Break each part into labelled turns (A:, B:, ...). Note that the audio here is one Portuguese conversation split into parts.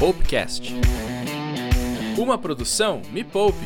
A: Poupecast. Uma produção Me Poupe.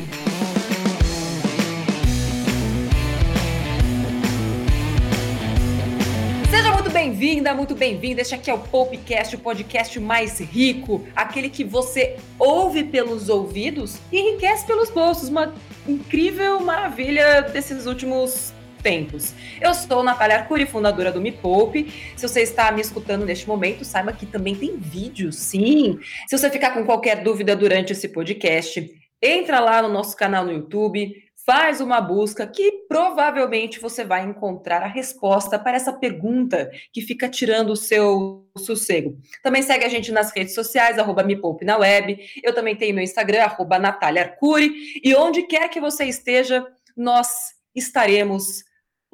B: Seja muito bem-vinda, muito bem-vindo. Este aqui é o Poupecast, o podcast mais rico, aquele que você ouve pelos ouvidos e enriquece pelos bolsos. Uma incrível maravilha desses últimos tempos. Eu sou Natália Arcuri, fundadora do Me Poupe. Se você está me escutando neste momento, saiba que também tem vídeo, sim. Se você ficar com qualquer dúvida durante esse podcast, entra lá no nosso canal no YouTube, faz uma busca que provavelmente você vai encontrar a resposta para essa pergunta que fica tirando o seu sossego. Também segue a gente nas redes sociais, arroba Me Poupe na web. Eu também tenho meu Instagram, arroba Natália Arcuri. E onde quer que você esteja, nós estaremos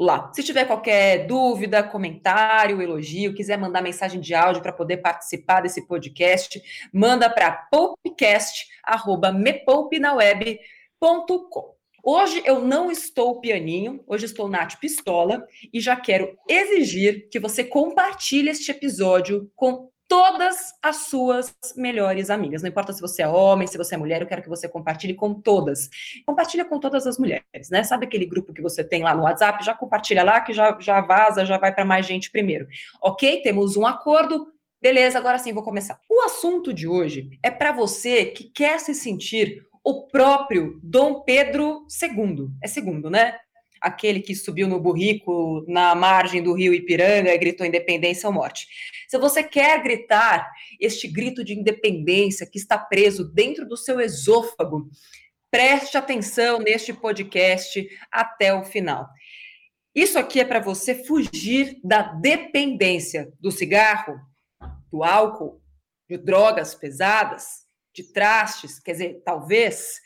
B: lá. Se tiver qualquer dúvida, comentário, elogio, quiser mandar mensagem de áudio para poder participar desse podcast, manda para poupecast@mepoupinaweb.com. Hoje eu não estou pianinho, hoje estou Nath Pistola e já quero exigir que você compartilhe este episódio com todas as suas melhores amigas. Não importa se você é homem, se você é mulher, eu quero que você compartilhe com todas. Compartilha com todas as mulheres, né? Sabe aquele grupo que você tem lá no WhatsApp? Já compartilha lá, que já, já vaza, já vai para mais gente primeiro. Ok? Temos um acordo. Beleza, agora sim vou começar. O assunto de hoje é para você que quer se sentir o próprio Dom Pedro II. É segundo, né? Aquele que subiu no burrico na margem do rio Ipiranga e gritou independência ou morte. Se você quer gritar este grito de independência que está preso dentro do seu esôfago, preste atenção neste podcast até o final. Isso aqui é para você fugir da dependência do cigarro, do álcool, de drogas pesadas, de trastes, quer dizer, talvez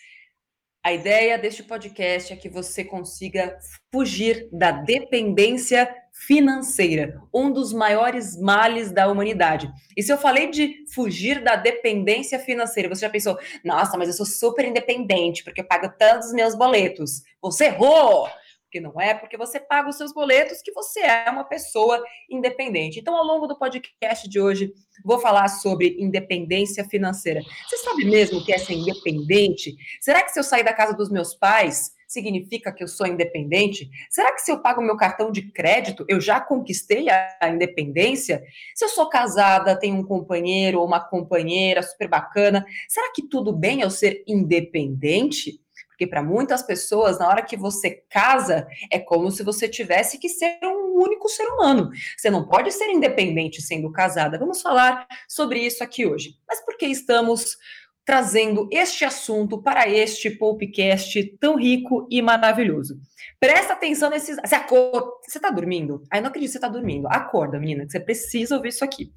B: a ideia deste podcast é que você consiga fugir da dependência financeira, um dos maiores males da humanidade. E se eu falei de fugir da dependência financeira, você já pensou, nossa, mas eu sou super independente porque eu pago tantos meus boletos. Você errou! Porque não é porque você paga os seus boletos que você é uma pessoa independente. Então, ao longo do podcast de hoje, vou falar sobre independência financeira. Você sabe mesmo o que é ser independente? Será que se eu sair da casa dos meus pais, significa que eu sou independente? Será que se eu pago meu cartão de crédito, eu já conquistei a independência? Se eu sou casada, tenho um companheiro ou uma companheira super bacana, será que tudo bem eu ser independente? Porque para muitas pessoas, na hora que você casa, é como se você tivesse que ser um único ser humano. Você não pode ser independente sendo casada. Vamos falar sobre isso aqui hoje. Mas por que estamos trazendo este assunto para este podcast tão rico e maravilhoso. Presta atenção nesses. Você, acorda... você tá dormindo? Ai, não acredito que você tá dormindo. Acorda, menina, que você precisa ouvir isso aqui.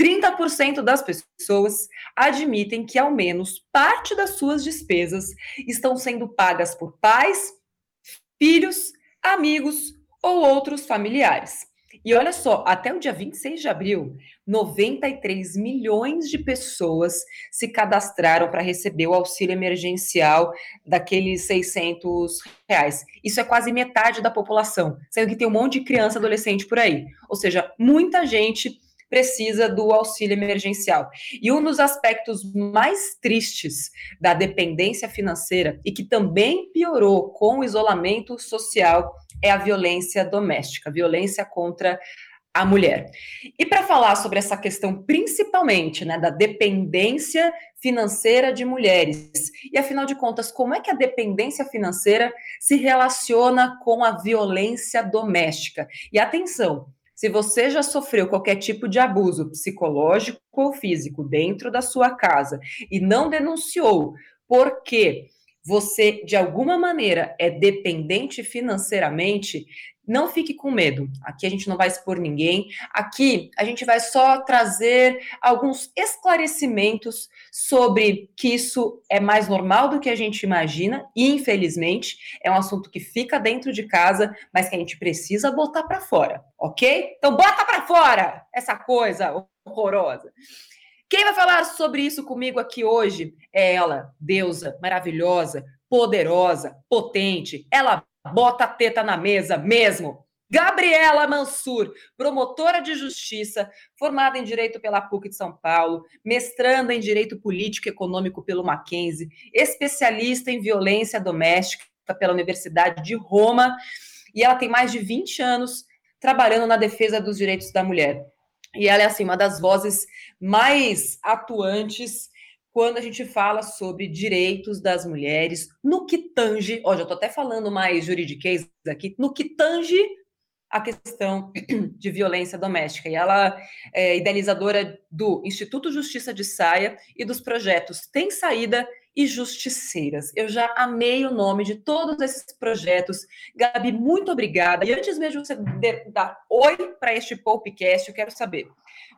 B: 30% das pessoas admitem que ao menos parte das suas despesas estão sendo pagas por pais, filhos, amigos ou outros familiares. E olha só, até o dia 26 de abril, 93 milhões de pessoas se cadastraram para receber o auxílio emergencial daqueles 600 reais. Isso é quase metade da população, sendo que tem um monte de criança adolescente por aí. Ou seja, muita gente precisa do auxílio emergencial. E um dos aspectos mais tristes da dependência financeira e que também piorou com o isolamento social é a violência doméstica, violência contra a mulher. E para falar sobre essa questão, principalmente, né, da dependência financeira de mulheres, e afinal de contas, como é que a dependência financeira se relaciona com a violência doméstica? E atenção, se você já sofreu qualquer tipo de abuso psicológico ou físico dentro da sua casa e não denunciou, porque você de alguma maneira é dependente financeiramente, não fique com medo. Aqui a gente não vai expor ninguém. Aqui a gente vai só trazer alguns esclarecimentos sobre que isso é mais normal do que a gente imagina. E, infelizmente, é um assunto que fica dentro de casa, mas que a gente precisa botar para fora, ok? Então bota para fora essa coisa horrorosa. Quem vai falar sobre isso comigo aqui hoje é ela, deusa maravilhosa, poderosa, potente. Ela bota a teta na mesa mesmo. Gabriela Mansur, promotora de justiça, formada em Direito pela PUC de São Paulo, mestranda em Direito Político e Econômico pelo Mackenzie, especialista em violência doméstica pela Universidade de Roma, e ela tem mais de 20 anos trabalhando na defesa dos direitos da mulher. E ela é assim uma das vozes mais atuantes quando a gente fala sobre direitos das mulheres no que tange, ó, já estou até falando mais juridiquês aqui, no que tange a questão de violência doméstica. E ela é idealizadora do Instituto Justiça de Saia e dos projetos Tem Saída e Justiceiras. Eu já amei o nome de todos esses projetos. Gabi, muito obrigada. E antes mesmo de você dar oi para este podcast, eu quero saber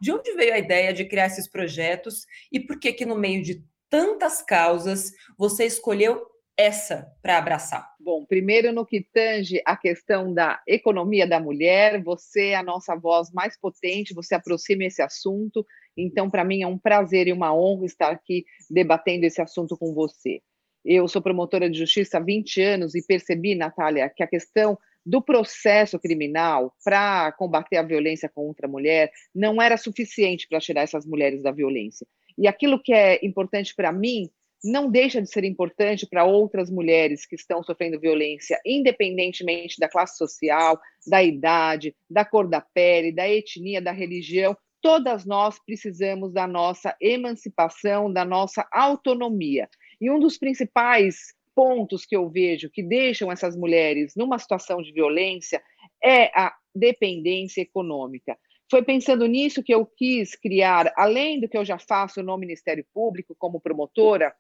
B: de onde veio a ideia de criar esses projetos e por que que no meio de tantas causas você escolheu essa para abraçar?
C: Bom, primeiro no que tange a questão da economia da mulher, você é a nossa voz mais potente, você aproxima esse assunto, então para mim é um prazer e uma honra estar aqui debatendo esse assunto com você. Eu sou promotora de justiça há 20 anos e percebi, Natália, que a questão do processo criminal para combater a violência contra a mulher não era suficiente para tirar essas mulheres da violência. E aquilo que é importante para mim não deixa de ser importante para outras mulheres que estão sofrendo violência, independentemente da classe social, da idade, da cor da pele, da etnia, da religião. Todas nós precisamos da nossa emancipação, da nossa autonomia. E um dos principais pontos que eu vejo que deixam essas mulheres numa situação de violência é a dependência econômica. Foi pensando nisso que eu quis criar, além do que eu já faço no Ministério Público como promotora,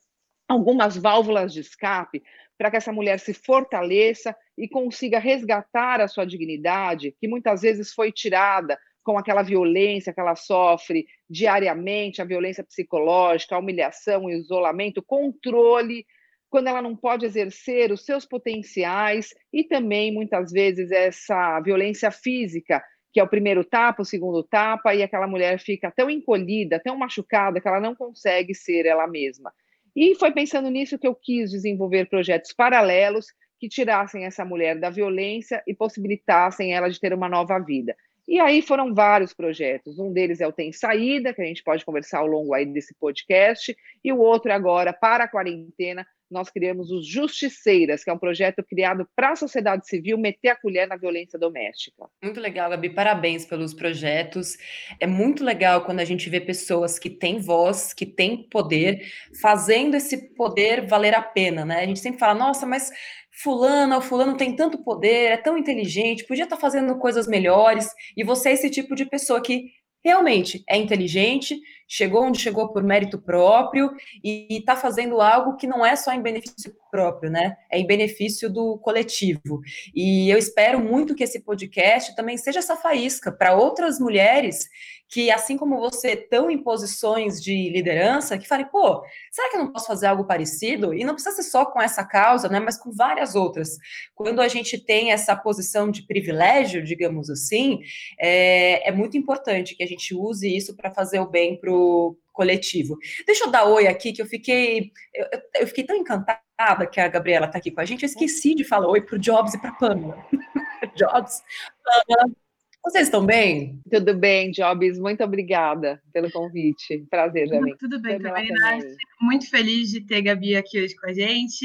C: algumas válvulas de escape para que essa mulher se fortaleça e consiga resgatar a sua dignidade, que muitas vezes foi tirada com aquela violência que ela sofre diariamente, a violência psicológica, a humilhação, o isolamento, controle, quando ela não pode exercer os seus potenciais e também muitas vezes essa violência física, que é o primeiro tapa, o segundo tapa, e aquela mulher fica tão encolhida, tão machucada que ela não consegue ser ela mesma. E foi pensando nisso que eu quis desenvolver projetos paralelos que tirassem essa mulher da violência e possibilitassem ela de ter uma nova vida. E aí foram vários projetos. Um deles é o Tem Saída, que a gente pode conversar ao longo aí desse podcast, e o outro é agora, para a quarentena, nós criamos os Justiceiras, que é um projeto criado para a sociedade civil meter a colher na violência doméstica.
B: Muito legal, Gabi. Parabéns pelos projetos. É muito legal quando a gente vê pessoas que têm voz, que têm poder, fazendo esse poder valer a pena, né? A gente sempre fala, nossa, mas fulano ou fulano tem tanto poder, é tão inteligente, podia estar fazendo coisas melhores, e você é esse tipo de pessoa que realmente é inteligente, chegou onde chegou por mérito próprio e está fazendo algo que não é só em benefício próprio, né? É em benefício do coletivo. E eu espero muito que esse podcast também seja essa faísca para outras mulheres que, assim como você, estão em posições de liderança, que falem, pô, será que eu não posso fazer algo parecido? E não precisa ser só com essa causa, né? Mas com várias outras. Quando a gente tem essa posição de privilégio, digamos assim, é, é muito importante que a gente use isso para fazer o bem para o coletivo. Deixa eu dar oi aqui, que eu fiquei, eu, eu fiquei tão encantada que a Gabriela está aqui com a gente, eu esqueci de falar oi para o Jobs e para a Pamela. Jobs, Pamela, vocês estão bem?
C: Tudo bem, Jobs. Muito obrigada pelo convite. Prazer, também.
D: Tudo bem também, Nath. Muito feliz de ter Gabi aqui hoje com a gente.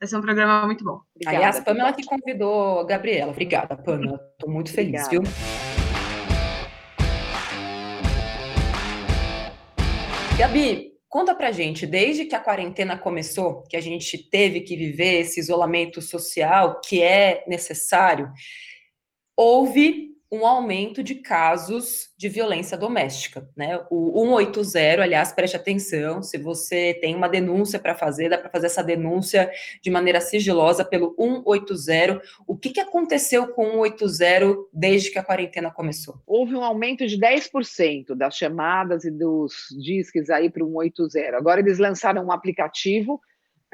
D: Vai ser um programa muito bom.
B: Obrigada, Aliás, Pamela que convidou a Gabriela. Obrigada, Pamela. Estou muito feliz, Obrigada. viu? Gabi, conta pra gente, desde que a quarentena começou, que a gente teve que viver esse isolamento social que é necessário, houve um aumento de casos de violência doméstica, né? O 180, aliás, preste atenção, se você tem uma denúncia para fazer, dá para fazer essa denúncia de maneira sigilosa pelo 180. O que, que aconteceu com o 180 desde que a quarentena começou?
C: Houve um aumento de 10% das chamadas e dos disques aí para o 180. Agora eles lançaram um aplicativo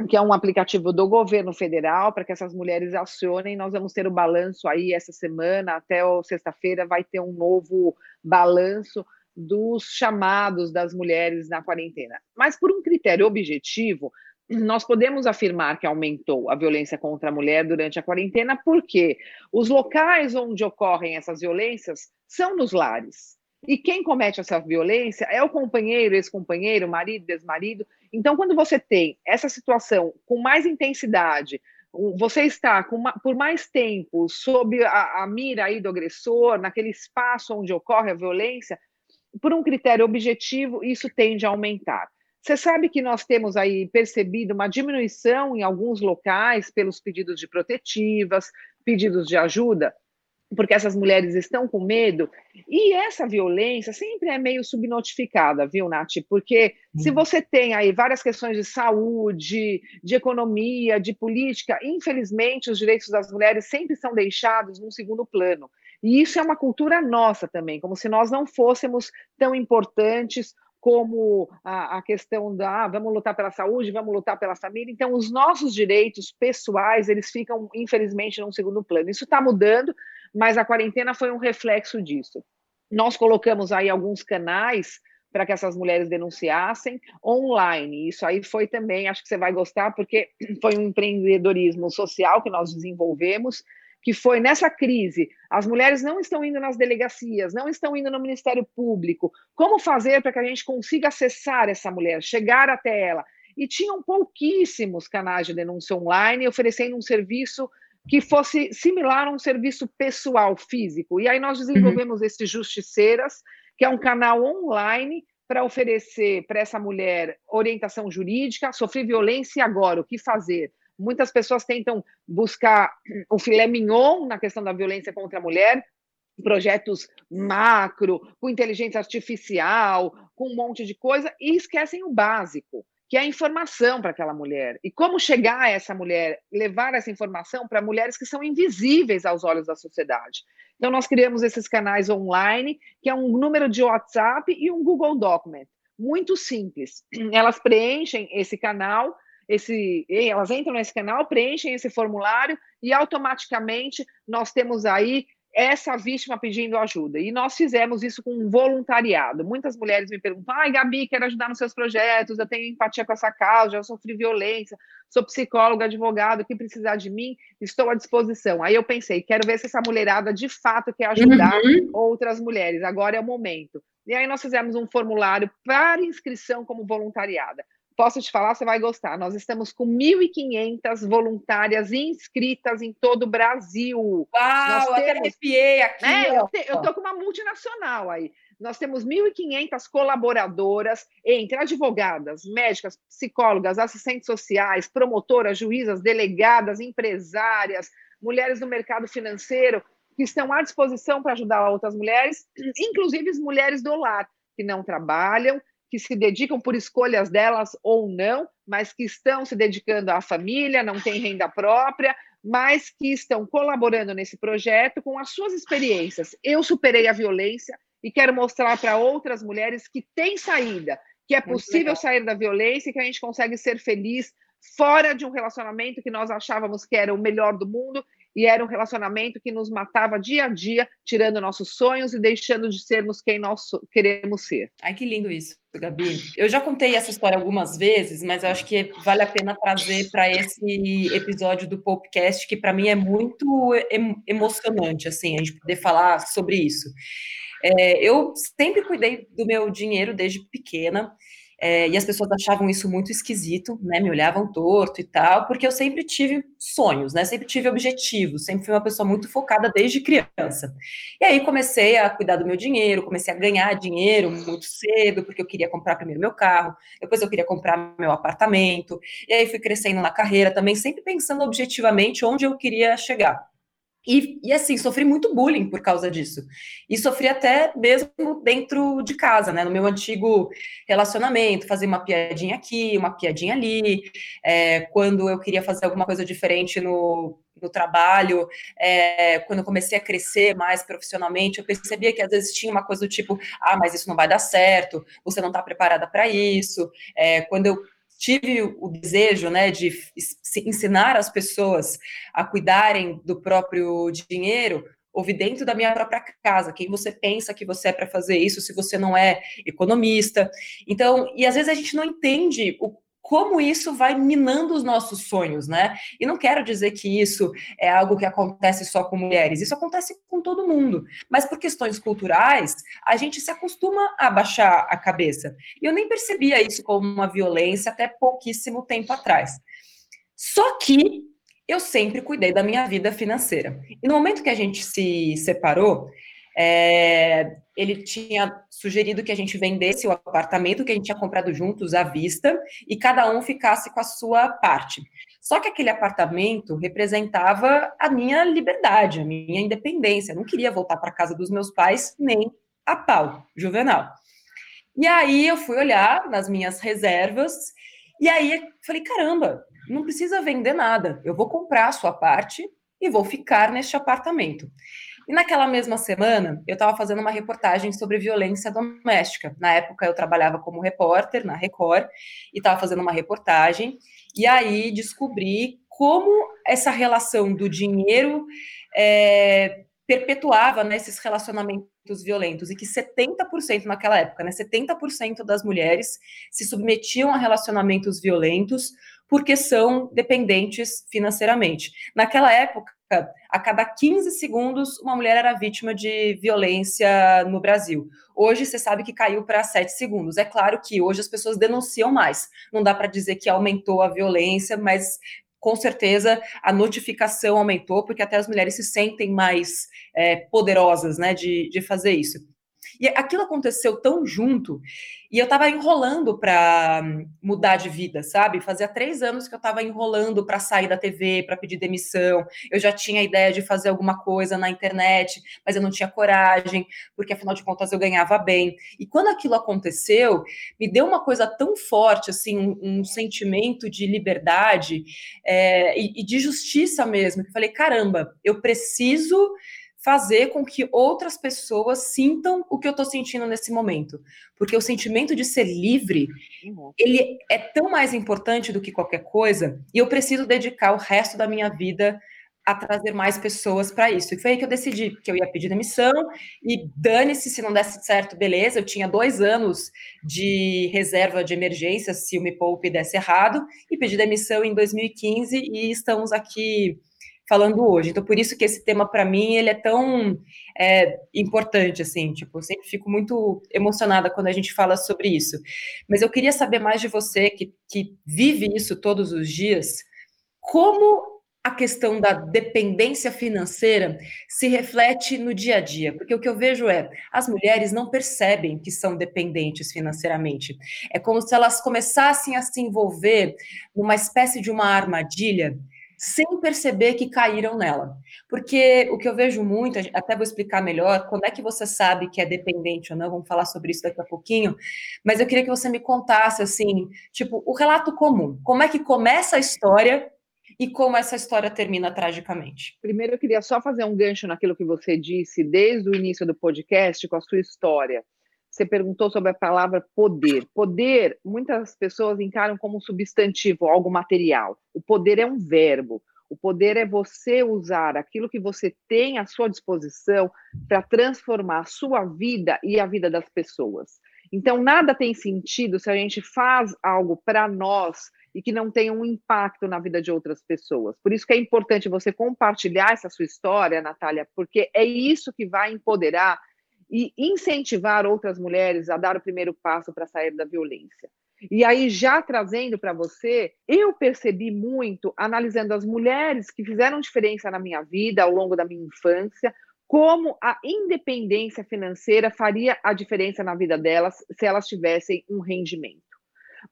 C: que é um aplicativo do governo federal para que essas mulheres acionem. Nós vamos ter o balanço aí essa semana, até sexta-feira vai ter um novo balanço dos chamados das mulheres na quarentena. Mas por um critério objetivo, nós podemos afirmar que aumentou a violência contra a mulher durante a quarentena, porque os locais onde ocorrem essas violências são nos lares. E quem comete essa violência é o companheiro, ex-companheiro, marido, desmarido. Então, quando você tem essa situação com mais intensidade, você está uma, por mais tempo sob a, a mira aí do agressor, naquele espaço onde ocorre a violência, por um critério objetivo, isso tende a aumentar. Você sabe que nós temos aí percebido uma diminuição em alguns locais pelos pedidos de protetivas, pedidos de ajuda, porque essas mulheres estão com medo. E essa violência sempre é meio subnotificada, viu, Nath? Porque se uhum. você tem aí várias questões de saúde, de economia, de política, infelizmente os direitos das mulheres sempre são deixados num segundo plano. E isso é uma cultura nossa também, como se nós não fôssemos tão importantes como a, a, questão da ah, vamos lutar pela saúde, vamos lutar pela família. Então, os nossos direitos pessoais, eles ficam, infelizmente, num segundo plano. Isso está mudando, mas a quarentena foi um reflexo disso. Nós colocamos aí alguns canais para que essas mulheres denunciassem online. Isso aí foi também, acho que você vai gostar, porque foi um empreendedorismo social que nós desenvolvemos que foi nessa crise, as mulheres não estão indo nas delegacias, não estão indo no Ministério Público. Como fazer para que a gente consiga acessar essa mulher, chegar até ela? E tinham pouquíssimos canais de denúncia online oferecendo um serviço que fosse similar a um serviço pessoal físico. E aí nós desenvolvemos uhum. esse Justiceiras, que é um canal online para oferecer para essa mulher orientação jurídica, sofrer violência e agora o que fazer? Muitas pessoas tentam buscar o filé mignon na questão da violência contra a mulher, projetos macro, com inteligência artificial, com um monte de coisa, e esquecem o básico, que é a informação para aquela mulher. E como chegar a essa mulher, levar essa informação para mulheres que são invisíveis aos olhos da sociedade. Então, nós criamos esses canais online, que é um número de WhatsApp e um Google Document. Muito simples. Elas preenchem esse canal esse, elas entram nesse canal, preenchem esse formulário e automaticamente nós temos aí essa vítima pedindo ajuda. E nós fizemos isso com um voluntariado. Muitas mulheres me perguntam: ai, Gabi, quero ajudar nos seus projetos, eu tenho empatia com essa causa, já sofri violência, sou psicóloga, advogado, o que precisar de mim, estou à disposição. Aí eu pensei: quero ver se essa mulherada de fato quer ajudar uhum. outras mulheres, agora é o momento. E aí nós fizemos um formulário para inscrição como voluntariada posso te falar, você vai gostar. Nós estamos com 1.500 voluntárias inscritas em todo o Brasil.
B: Uau, Nós temos, até arrepiei aqui.
C: Né, eu, te, eu tô com uma multinacional aí. Nós temos 1.500 colaboradoras entre advogadas, médicas, psicólogas, assistentes sociais, promotoras, juízas, delegadas, empresárias, mulheres do mercado financeiro, que estão à disposição para ajudar outras mulheres, inclusive as mulheres do lar, que não trabalham, que se dedicam por escolhas delas ou não, mas que estão se dedicando à família, não têm renda própria, mas que estão colaborando nesse projeto com as suas experiências. Eu superei a violência e quero mostrar para outras mulheres que tem saída, que é possível sair da violência e que a gente consegue ser feliz fora de um relacionamento que nós achávamos que era o melhor do mundo e era um relacionamento que nos matava dia a dia, tirando nossos sonhos e deixando de sermos quem nós queremos ser.
B: Ai, que lindo isso, Gabi. Eu já contei essa história algumas vezes, mas eu acho que vale a pena trazer para esse episódio do podcast, que para mim é muito emocionante, assim, a gente poder falar sobre isso. É, eu sempre cuidei do meu dinheiro desde pequena. É, e as pessoas achavam isso muito esquisito, né? Me olhavam torto e tal, porque eu sempre tive sonhos, né? Sempre tive objetivos, sempre fui uma pessoa muito focada desde criança. E aí comecei a cuidar do meu dinheiro, comecei a ganhar dinheiro muito cedo, porque eu queria comprar primeiro meu carro, depois eu queria comprar meu apartamento, e aí fui crescendo na carreira também, sempre pensando objetivamente onde eu queria chegar. E, e, assim, sofri muito bullying por causa disso. E sofri até mesmo dentro de casa, né? No meu antigo relacionamento, fazia uma piadinha aqui, uma piadinha ali. É, quando eu queria fazer alguma coisa diferente no, no trabalho, é, quando eu comecei a crescer mais profissionalmente, eu percebia que às vezes tinha uma coisa do tipo: ah, mas isso não vai dar certo, você não está preparada para isso. É, quando eu tive o desejo né, de ensinar as pessoas a cuidarem do próprio dinheiro, ouvi dentro da minha própria casa, quem você pensa que você é para fazer isso, se você não é economista. Então, e às vezes a gente não entende o como isso vai minando os nossos sonhos, né? E não quero dizer que isso é algo que acontece só com mulheres, isso acontece com todo mundo. Mas por questões culturais, a gente se acostuma a baixar a cabeça. E eu nem percebia isso como uma violência até pouquíssimo tempo atrás. Só que eu sempre cuidei da minha vida financeira. E no momento que a gente se separou, é, ele tinha sugerido que a gente vendesse o apartamento que a gente tinha comprado juntos à vista e cada um ficasse com a sua parte. Só que aquele apartamento representava a minha liberdade, a minha independência. Eu não queria voltar para casa dos meus pais nem a pau, juvenal. E aí eu fui olhar nas minhas reservas e aí falei: caramba, não precisa vender nada. Eu vou comprar a sua parte e vou ficar neste apartamento. E naquela mesma semana, eu estava fazendo uma reportagem sobre violência doméstica. Na época, eu trabalhava como repórter na Record e estava fazendo uma reportagem. E aí descobri como essa relação do dinheiro é, perpetuava né, esses relacionamentos violentos e que 70% naquela época, né, 70% das mulheres se submetiam a relacionamentos violentos porque são dependentes financeiramente. Naquela época, a cada 15 segundos, uma mulher era vítima de violência no Brasil. Hoje, você sabe que caiu para 7 segundos. É claro que hoje as pessoas denunciam mais. Não dá para dizer que aumentou a violência, mas com certeza a notificação aumentou, porque até as mulheres se sentem mais é, poderosas né, de, de fazer isso. E aquilo aconteceu tão junto, e eu estava enrolando para mudar de vida, sabe? Fazia três anos que eu estava enrolando para sair da TV, para pedir demissão. Eu já tinha a ideia de fazer alguma coisa na internet, mas eu não tinha coragem, porque afinal de contas eu ganhava bem. E quando aquilo aconteceu, me deu uma coisa tão forte, assim, um, um sentimento de liberdade é, e, e de justiça mesmo, que eu falei: caramba, eu preciso fazer com que outras pessoas sintam o que eu estou sentindo nesse momento. Porque o sentimento de ser livre, uhum. ele é tão mais importante do que qualquer coisa, e eu preciso dedicar o resto da minha vida a trazer mais pessoas para isso. E foi aí que eu decidi que eu ia pedir demissão e dane-se se não desse certo, beleza. Eu tinha dois anos de reserva de emergência se o Me Poupe desse errado e pedi demissão em 2015 e estamos aqui falando hoje. Então, por isso que esse tema, para mim, ele é tão é, importante, assim, tipo, eu sempre fico muito emocionada quando a gente fala sobre isso. Mas eu queria saber mais de você, que, que vive isso todos os dias, como a questão da dependência financeira se reflete no dia a dia, porque o que eu vejo é as mulheres não percebem que são dependentes financeiramente. É como se elas começassem a se envolver numa espécie de uma armadilha sem perceber que caíram nela. Porque o que eu vejo muito, até vou explicar melhor, quando é que você sabe que é dependente ou não, vamos falar sobre isso daqui a pouquinho, mas eu queria que você me contasse, assim, tipo, o relato comum. Como é que começa a história e como essa história termina tragicamente?
C: Primeiro, eu queria só fazer um gancho naquilo que você disse desde o início do podcast com a sua história. Você perguntou sobre a palavra poder. Poder, muitas pessoas encaram como um substantivo, algo material. O poder é um verbo. O poder é você usar aquilo que você tem à sua disposição para transformar a sua vida e a vida das pessoas. Então, nada tem sentido se a gente faz algo para nós e que não tenha um impacto na vida de outras pessoas. Por isso que é importante você compartilhar essa sua história, Natália, porque é isso que vai empoderar e incentivar outras mulheres a dar o primeiro passo para sair da violência. E aí, já trazendo para você, eu percebi muito, analisando as mulheres que fizeram diferença na minha vida ao longo da minha infância, como a independência financeira faria a diferença na vida delas se elas tivessem um rendimento.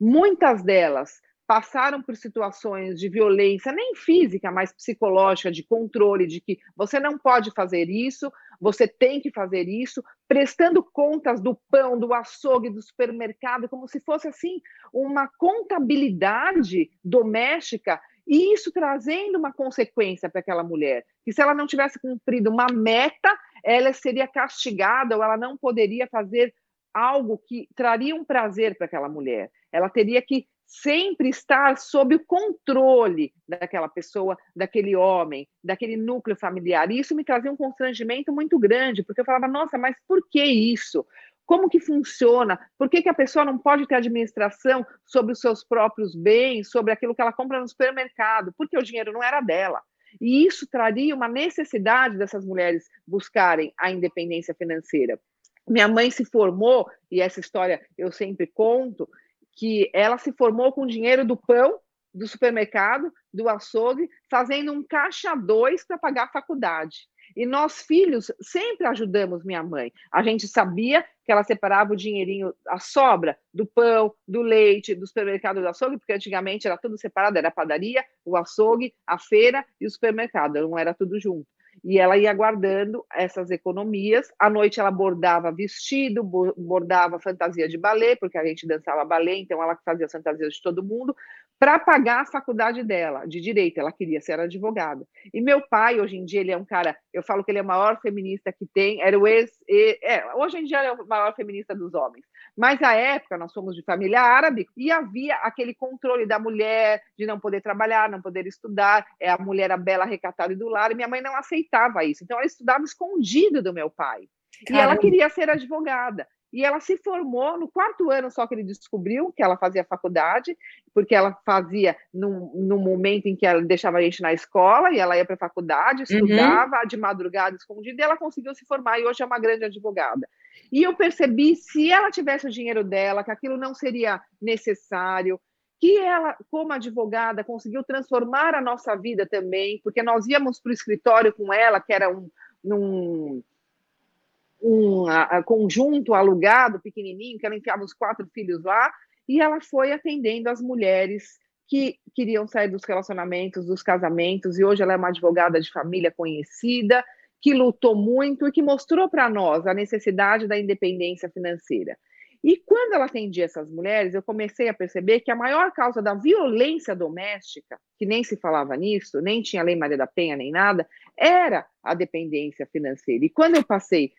C: Muitas delas passaram por situações de violência, nem física, mas psicológica, de controle, de que você não pode fazer isso, você tem que fazer isso, prestando contas do pão, do açougue, do supermercado, como se fosse assim uma contabilidade doméstica e isso trazendo uma consequência para aquela mulher, que se ela não tivesse cumprido uma meta, ela seria castigada ou ela não poderia fazer algo que traria um prazer para aquela mulher. Ela teria que sempre estar sob o controle daquela pessoa, daquele homem, daquele núcleo familiar. E isso me trazia um constrangimento muito grande, porque eu falava, nossa, mas por que isso? como que funciona, por que, que a pessoa não pode ter administração sobre os seus próprios bens, sobre aquilo que ela compra no supermercado, porque o dinheiro não era dela. E isso traria uma necessidade dessas mulheres buscarem a independência financeira. Minha mãe se formou, e essa história eu sempre conto, que ela se formou com o dinheiro do pão do supermercado, do açougue, fazendo um caixa dois para pagar a faculdade. E nós, filhos, sempre ajudamos minha mãe. A gente sabia que ela separava o dinheirinho, a sobra do pão, do leite, do supermercado do açougue, porque antigamente era tudo separado, era a padaria, o açougue, a feira e o supermercado, não era tudo junto. E ela ia guardando essas economias. À noite ela bordava vestido, bordava fantasia de balé, porque a gente dançava balé, então ela fazia as fantasias de todo mundo, para pagar a faculdade dela, de direito. Ela queria ser advogada. E meu pai, hoje em dia, ele é um cara, eu falo que ele é o maior feminista que tem, era o ex. É, hoje em dia ele é o maior feminista dos homens. Mas à época, nós somos de família árabe e havia aquele controle da mulher de não poder trabalhar, não poder estudar, é a mulher a bela recatada e do lar, e minha mãe não aceitava isso. Então ela estudava escondido do meu pai. E ela queria ser advogada. E ela se formou no quarto ano só que ele descobriu que ela fazia faculdade, porque ela fazia no, no momento em que ela deixava a gente na escola e ela ia para a faculdade, uhum. estudava uhum. de madrugada escondida, e ela conseguiu se formar e hoje é uma grande advogada. E eu percebi, se ela tivesse o dinheiro dela, que aquilo não seria necessário, que ela, como advogada, conseguiu transformar a nossa vida também, porque nós íamos para o escritório com ela, que era um, um, um a, conjunto alugado, pequenininho, que ela enfiava os quatro filhos lá, e ela foi atendendo as mulheres que queriam sair dos relacionamentos, dos casamentos, e hoje ela é uma advogada de família conhecida, que lutou muito e que mostrou para nós a necessidade da independência financeira. E quando ela atendia essas mulheres, eu comecei a perceber que a maior causa da violência doméstica, que nem se falava nisso, nem tinha lei Maria da Penha nem nada, era a dependência financeira. E quando eu passei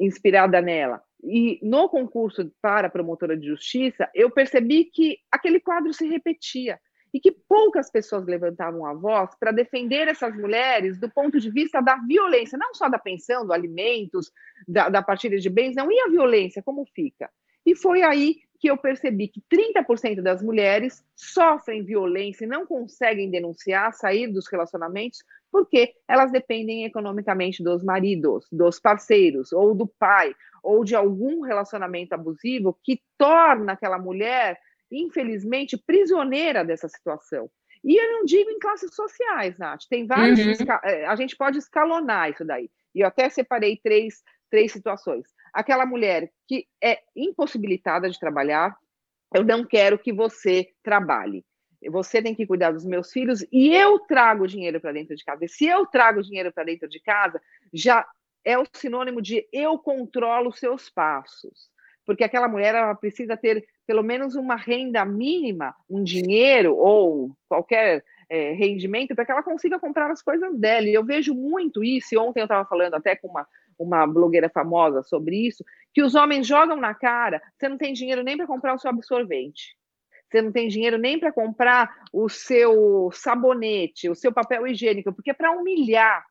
C: inspirada nela e no concurso para promotora de justiça, eu percebi que aquele quadro se repetia e que poucas pessoas levantavam a voz para defender essas mulheres do ponto de vista da violência, não só da pensão, do alimentos, da, da partilha de bens, não, e a violência, como fica? E foi aí que eu percebi que 30% das mulheres sofrem violência e não conseguem denunciar, sair dos relacionamentos, porque elas dependem economicamente dos maridos, dos parceiros, ou do pai, ou de algum relacionamento abusivo que torna aquela mulher infelizmente, prisioneira dessa situação. E eu não digo em classes sociais, Nath. Tem vários. Uhum. Eh, a gente pode escalonar isso daí. E eu até separei três, três situações. Aquela mulher que é impossibilitada de trabalhar, eu não quero que você trabalhe. Você tem que cuidar dos meus filhos e eu trago dinheiro para dentro de casa. E se eu trago dinheiro para dentro de casa, já é o sinônimo de eu controlo seus passos porque aquela mulher ela precisa ter pelo menos uma renda mínima, um dinheiro ou qualquer é, rendimento para que ela consiga comprar as coisas dela. E eu vejo muito isso, e ontem eu estava falando até com uma, uma blogueira famosa sobre isso, que os homens jogam na cara, você não tem dinheiro nem para comprar o seu absorvente. Você não tem dinheiro nem para comprar o seu sabonete, o seu papel higiênico, porque é para humilhar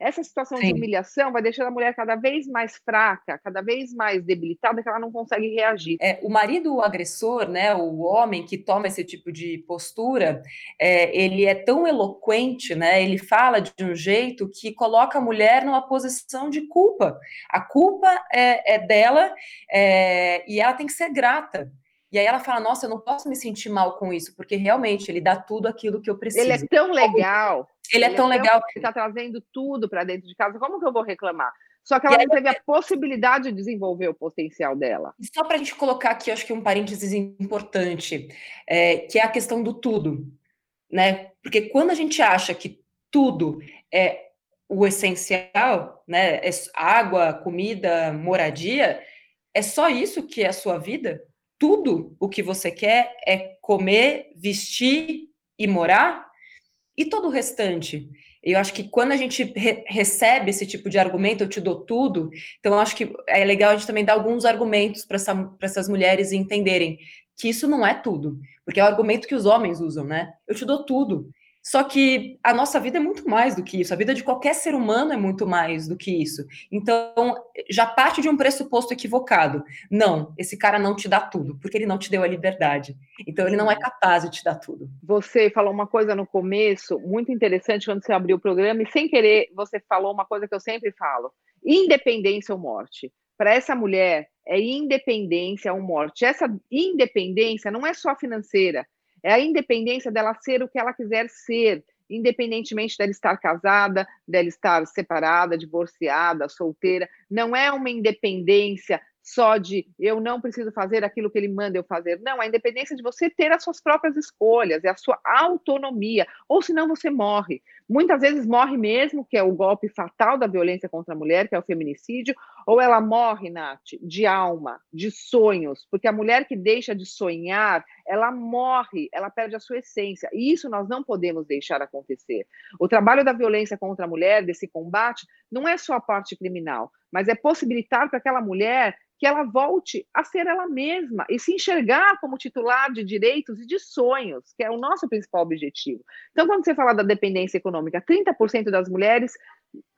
C: essa situação Sim. de humilhação vai deixando a mulher cada vez mais fraca, cada vez mais debilitada, que ela não consegue reagir.
B: É, o marido o agressor, né, o homem que toma esse tipo de postura, é, ele é tão eloquente, né, ele fala de um jeito que coloca a mulher numa posição de culpa. A culpa é, é dela é, e ela tem que ser grata. E aí ela fala: Nossa, eu não posso me sentir mal com isso, porque realmente ele dá tudo aquilo que eu preciso.
C: Ele é tão legal.
B: Ele, é ele é tão legal.
C: Ele está trazendo tudo para dentro de casa. Como que eu vou reclamar? Só que ela não teve a possibilidade de desenvolver o potencial dela.
B: E só para a gente colocar aqui, acho que um parênteses importante, é, que é a questão do tudo. Né? Porque quando a gente acha que tudo é o essencial, né? É água, comida, moradia, é só isso que é a sua vida? Tudo o que você quer é comer, vestir e morar? E todo o restante? Eu acho que quando a gente re recebe esse tipo de argumento, eu te dou tudo, então eu acho que é legal a gente também dar alguns argumentos para essa, essas mulheres entenderem que isso não é tudo, porque é o argumento que os homens usam, né? Eu te dou tudo. Só que a nossa vida é muito mais do que isso, a vida de qualquer ser humano é muito mais do que isso. Então, já parte de um pressuposto equivocado. Não, esse cara não te dá tudo, porque ele não te deu a liberdade. Então, ele não é capaz de te dar tudo.
C: Você falou uma coisa no começo, muito interessante, quando você abriu o programa, e sem querer, você falou uma coisa que eu sempre falo: independência ou morte. Para essa mulher, é independência ou morte. Essa independência não é só financeira é a independência dela ser o que ela quiser ser, independentemente dela estar casada, dela estar separada, divorciada, solteira. Não é uma independência só de eu não preciso fazer aquilo que ele manda eu fazer. Não, a independência de você ter as suas próprias escolhas, é a sua autonomia, ou senão você morre. Muitas vezes morre mesmo, que é o golpe fatal da violência contra a mulher, que é o feminicídio, ou ela morre, Nath, de alma, de sonhos, porque a mulher que deixa de sonhar, ela morre, ela perde a sua essência, e isso nós não podemos deixar acontecer. O trabalho da violência contra a mulher, desse combate, não é só a parte criminal, mas é possibilitar para aquela mulher que ela volte a ser ela mesma e se enxergar como titular de direitos e de sonhos, que é o nosso principal objetivo. Então, quando você fala da dependência econômica, 30% das mulheres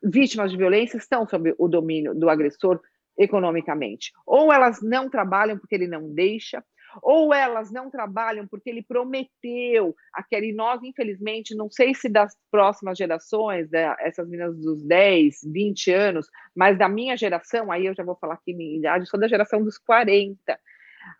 C: vítimas de violência estão sob o domínio do agressor economicamente. Ou elas não trabalham porque ele não deixa, ou elas não trabalham porque ele prometeu aquele, e nós, infelizmente, não sei se das próximas gerações, da, essas meninas dos 10, 20 anos, mas da minha geração, aí eu já vou falar aqui minha idade, sou da geração dos 40.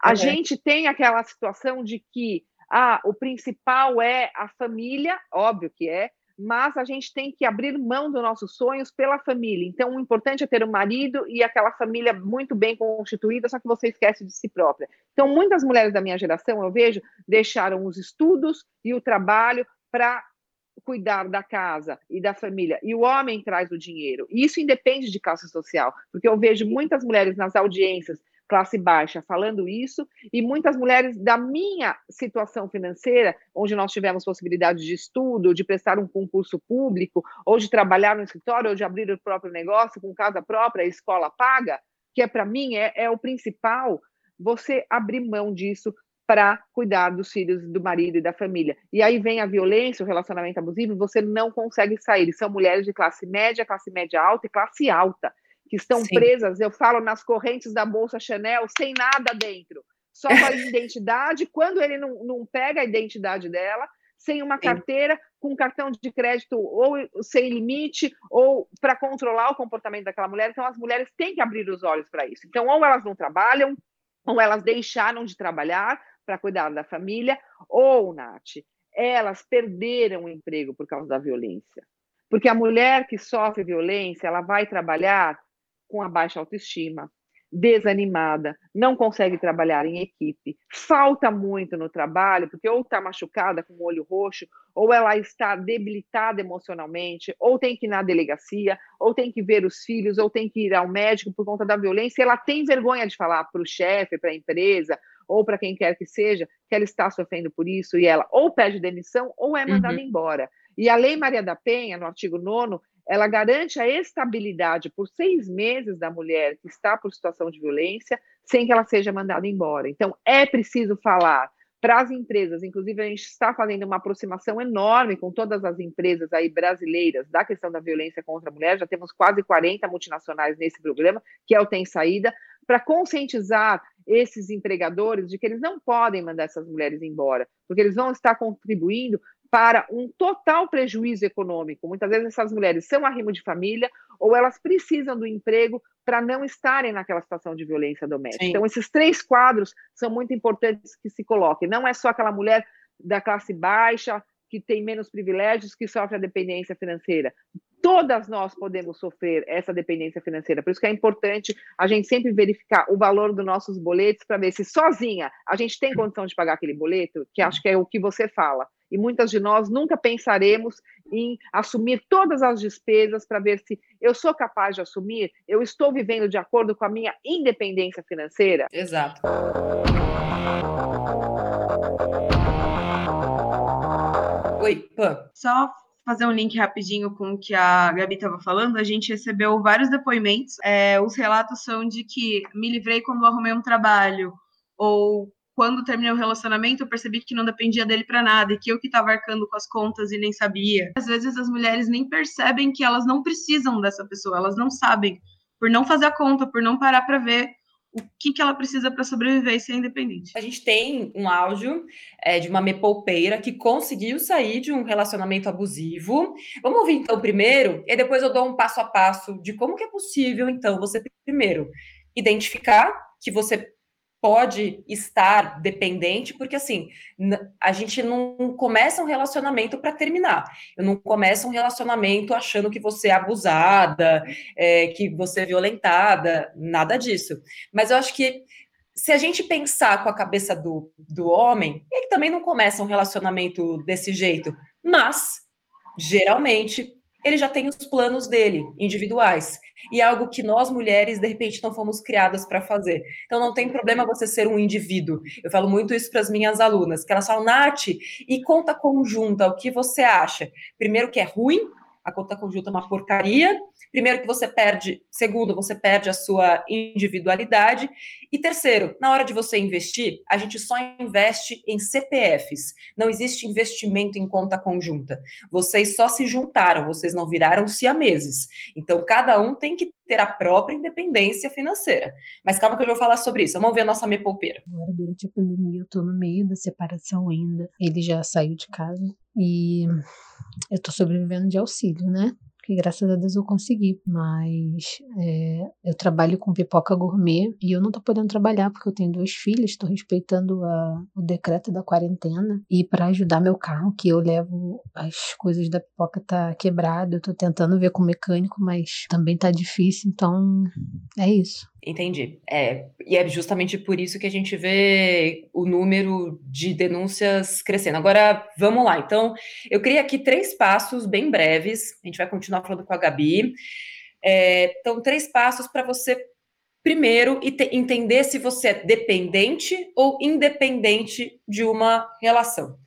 C: A uhum. gente tem aquela situação de que ah, o principal é a família, óbvio que é, mas a gente tem que abrir mão dos nossos sonhos pela família. Então, o importante é ter um marido e aquela família muito bem constituída, só que você esquece de si própria. Então, muitas mulheres da minha geração, eu vejo, deixaram os estudos e o trabalho para cuidar da casa e da família, e o homem traz o dinheiro. E isso independe de classe social, porque eu vejo muitas mulheres nas audiências classe baixa falando isso, e muitas mulheres da minha situação financeira, onde nós tivemos possibilidade de estudo, de prestar um concurso público, ou de trabalhar no escritório, ou de abrir o próprio negócio com casa própria, escola paga, que é para mim é, é o principal, você abrir mão disso para cuidar dos filhos, do marido e da família. E aí vem a violência, o relacionamento abusivo, você não consegue sair. São mulheres de classe média, classe média alta e classe alta que estão Sim. presas, eu falo, nas correntes da Bolsa Chanel, sem nada dentro, só com a identidade. Quando ele não, não pega a identidade dela, sem uma carteira, com cartão de crédito ou sem limite, ou para controlar o comportamento daquela mulher. Então, as mulheres têm que abrir os olhos para isso. Então, ou elas não trabalham, ou elas deixaram de trabalhar para cuidar da família, ou, Nath, elas perderam o emprego por causa da violência. Porque a mulher que sofre violência, ela vai trabalhar com a baixa autoestima, desanimada, não consegue trabalhar em equipe, falta muito no trabalho, porque ou está machucada com o olho roxo, ou ela está debilitada emocionalmente, ou tem que ir na delegacia, ou tem que ver os filhos, ou tem que ir ao médico por conta da violência, ela tem vergonha de falar para o chefe, para a empresa, ou para quem quer que seja, que ela está sofrendo por isso, e ela ou pede demissão ou é mandada uhum. embora. E a Lei Maria da Penha, no artigo 9 ela garante a estabilidade por seis meses da mulher que está por situação de violência, sem que ela seja mandada embora. Então, é preciso falar para as empresas, inclusive a gente está fazendo uma aproximação enorme com todas as empresas aí brasileiras da questão da violência contra a mulher, já temos quase 40 multinacionais nesse programa, que é o Tem Saída, para conscientizar esses empregadores de que eles não podem mandar essas mulheres embora, porque eles vão estar contribuindo para um total prejuízo econômico. Muitas vezes essas mulheres são arrimo de família ou elas precisam do emprego para não estarem naquela situação de violência doméstica. Sim. Então, esses três quadros são muito importantes que se coloquem. Não é só aquela mulher da classe baixa, que tem menos privilégios, que sofre a dependência financeira. Todas nós podemos sofrer essa dependência financeira. Por isso que é importante a gente sempre verificar o valor dos nossos boletos para ver se sozinha a gente tem condição de pagar aquele boleto, que acho que é o que você fala e muitas de nós nunca pensaremos em assumir todas as despesas para ver se eu sou capaz de assumir, eu estou vivendo de acordo com a minha independência financeira.
B: Exato. Oi, Pã.
D: Só fazer um link rapidinho com o que a Gabi estava falando, a gente recebeu vários depoimentos. É, os relatos são de que me livrei quando arrumei um trabalho, ou quando terminei o relacionamento, eu percebi que não dependia dele para nada e que eu que estava arcando com as contas e nem sabia. Às vezes as mulheres nem percebem que elas não precisam dessa pessoa, elas não sabem, por não fazer a conta, por não parar para ver o que, que ela precisa para sobreviver e ser independente.
B: A gente tem um áudio é, de uma mepoupeira que conseguiu sair de um relacionamento abusivo. Vamos ouvir então primeiro, e depois eu dou um passo a passo de como que é possível, então, você primeiro identificar que você pode estar dependente, porque assim, a gente não começa um relacionamento para terminar. Eu não começo um relacionamento achando que você é abusada, é, que você é violentada, nada disso. Mas eu acho que se a gente pensar com a cabeça do, do homem, ele também não começa um relacionamento desse jeito, mas geralmente ele já tem os planos dele, individuais. E é algo que nós mulheres, de repente, não fomos criadas para fazer. Então, não tem problema você ser um indivíduo. Eu falo muito isso para as minhas alunas, que elas falam, Nath, e conta conjunta, o que você acha? Primeiro, que é ruim, a conta conjunta é uma porcaria. Primeiro, que você perde. Segundo, você perde a sua individualidade. E terceiro, na hora de você investir, a gente só investe em CPFs. Não existe investimento em conta conjunta. Vocês só se juntaram, vocês não viraram siameses. Então, cada um tem que ter a própria independência financeira. Mas calma que eu vou falar sobre isso. Vamos ver a nossa meia poupeira.
E: Agora, durante a pandemia, eu tô no meio da separação ainda. Ele já saiu de casa e eu tô sobrevivendo de auxílio, né? que graças a Deus eu consegui. Mas é, eu trabalho com pipoca gourmet e eu não tô podendo trabalhar porque eu tenho duas filhas, estou respeitando a, o decreto da quarentena. E para ajudar meu carro, que eu levo as coisas da pipoca tá quebrado, eu tô tentando ver com o mecânico, mas também tá difícil, então é isso.
B: Entendi. É, e é justamente por isso que a gente vê o número de denúncias crescendo. Agora, vamos lá. Então, eu criei aqui três passos bem breves. A gente vai continuar falando com a Gabi. É, então, três passos para você, primeiro, entender se você é dependente ou independente de uma relação.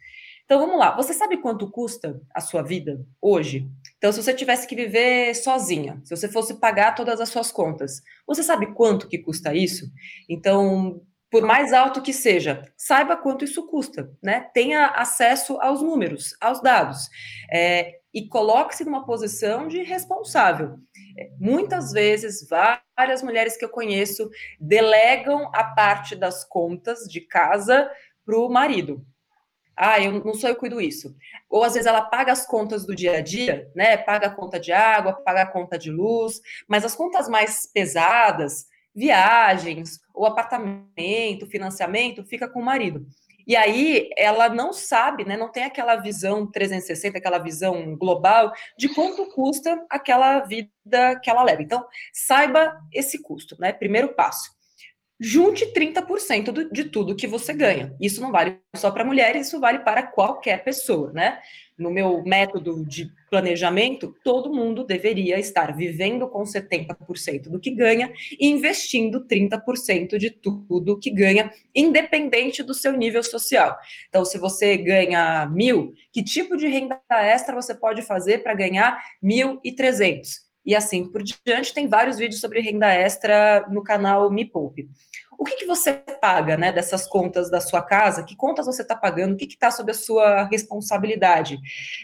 B: Então, vamos lá. Você sabe quanto custa a sua vida hoje? Então, se você tivesse que viver sozinha, se você fosse pagar todas as suas contas, você sabe quanto que custa isso? Então, por mais alto que seja, saiba quanto isso custa, né? Tenha acesso aos números, aos dados, é, e coloque-se numa posição de responsável. É, muitas vezes, várias mulheres que eu conheço delegam a parte das contas de casa para o marido. Ah, eu não sou eu cuido isso. Ou às vezes ela paga as contas do dia a dia, né? Paga a conta de água, paga a conta de luz, mas as contas mais pesadas, viagens, ou apartamento, financiamento, fica com o marido. E aí ela não sabe, né? Não tem aquela visão 360, aquela visão global de quanto custa aquela vida que ela leva. Então, saiba esse custo, né? Primeiro passo junte 30% do, de tudo que você ganha. Isso não vale só para mulheres, isso vale para qualquer pessoa, né? No meu método de planejamento, todo mundo deveria estar vivendo com 70% do que ganha e investindo 30% de tudo que ganha, independente do seu nível social. Então, se você ganha mil, que tipo de renda extra você pode fazer para ganhar 1.300? E assim por diante. Tem vários vídeos sobre renda extra no canal Me Poupe. O que, que você paga né, dessas contas da sua casa? Que contas você está pagando? O que está sob a sua responsabilidade?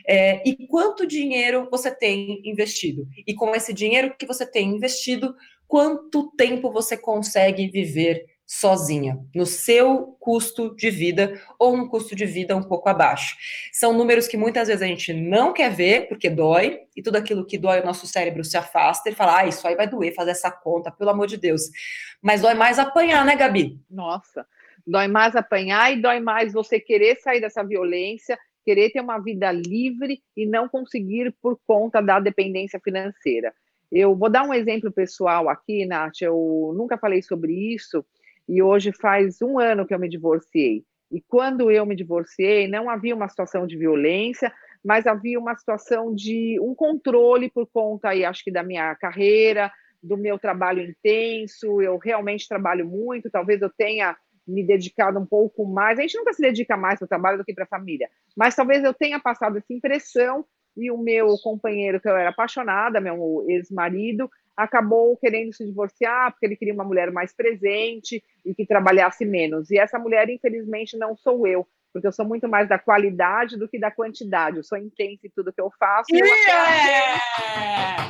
B: É, e quanto dinheiro você tem investido? E com esse dinheiro que você tem investido, quanto tempo você consegue viver sozinha, no seu custo de vida ou um custo de vida um pouco abaixo. São números que muitas vezes a gente não quer ver, porque dói, e tudo aquilo que dói o nosso cérebro se afasta e fala, ah, isso aí vai doer fazer essa conta, pelo amor de Deus. Mas dói mais apanhar, né, Gabi?
C: Nossa, dói mais apanhar e dói mais você querer sair dessa violência, querer ter uma vida livre e não conseguir por conta da dependência financeira. Eu vou dar um exemplo pessoal aqui, Nath, eu nunca falei sobre isso, e hoje faz um ano que eu me divorciei. E quando eu me divorciei, não havia uma situação de violência, mas havia uma situação de um controle por conta, aí, acho que da minha carreira, do meu trabalho intenso. Eu realmente trabalho muito, talvez eu tenha me dedicado um pouco mais. A gente nunca se dedica mais para o trabalho do que para a família, mas talvez eu tenha passado essa impressão e o meu companheiro, que eu era apaixonada, meu ex-marido, acabou querendo se divorciar porque ele queria uma mulher mais presente e que trabalhasse menos. E essa mulher, infelizmente, não sou eu, porque eu sou muito mais da qualidade do que da quantidade. Eu sou intensa em tudo que eu faço. Eu,
B: Yeah!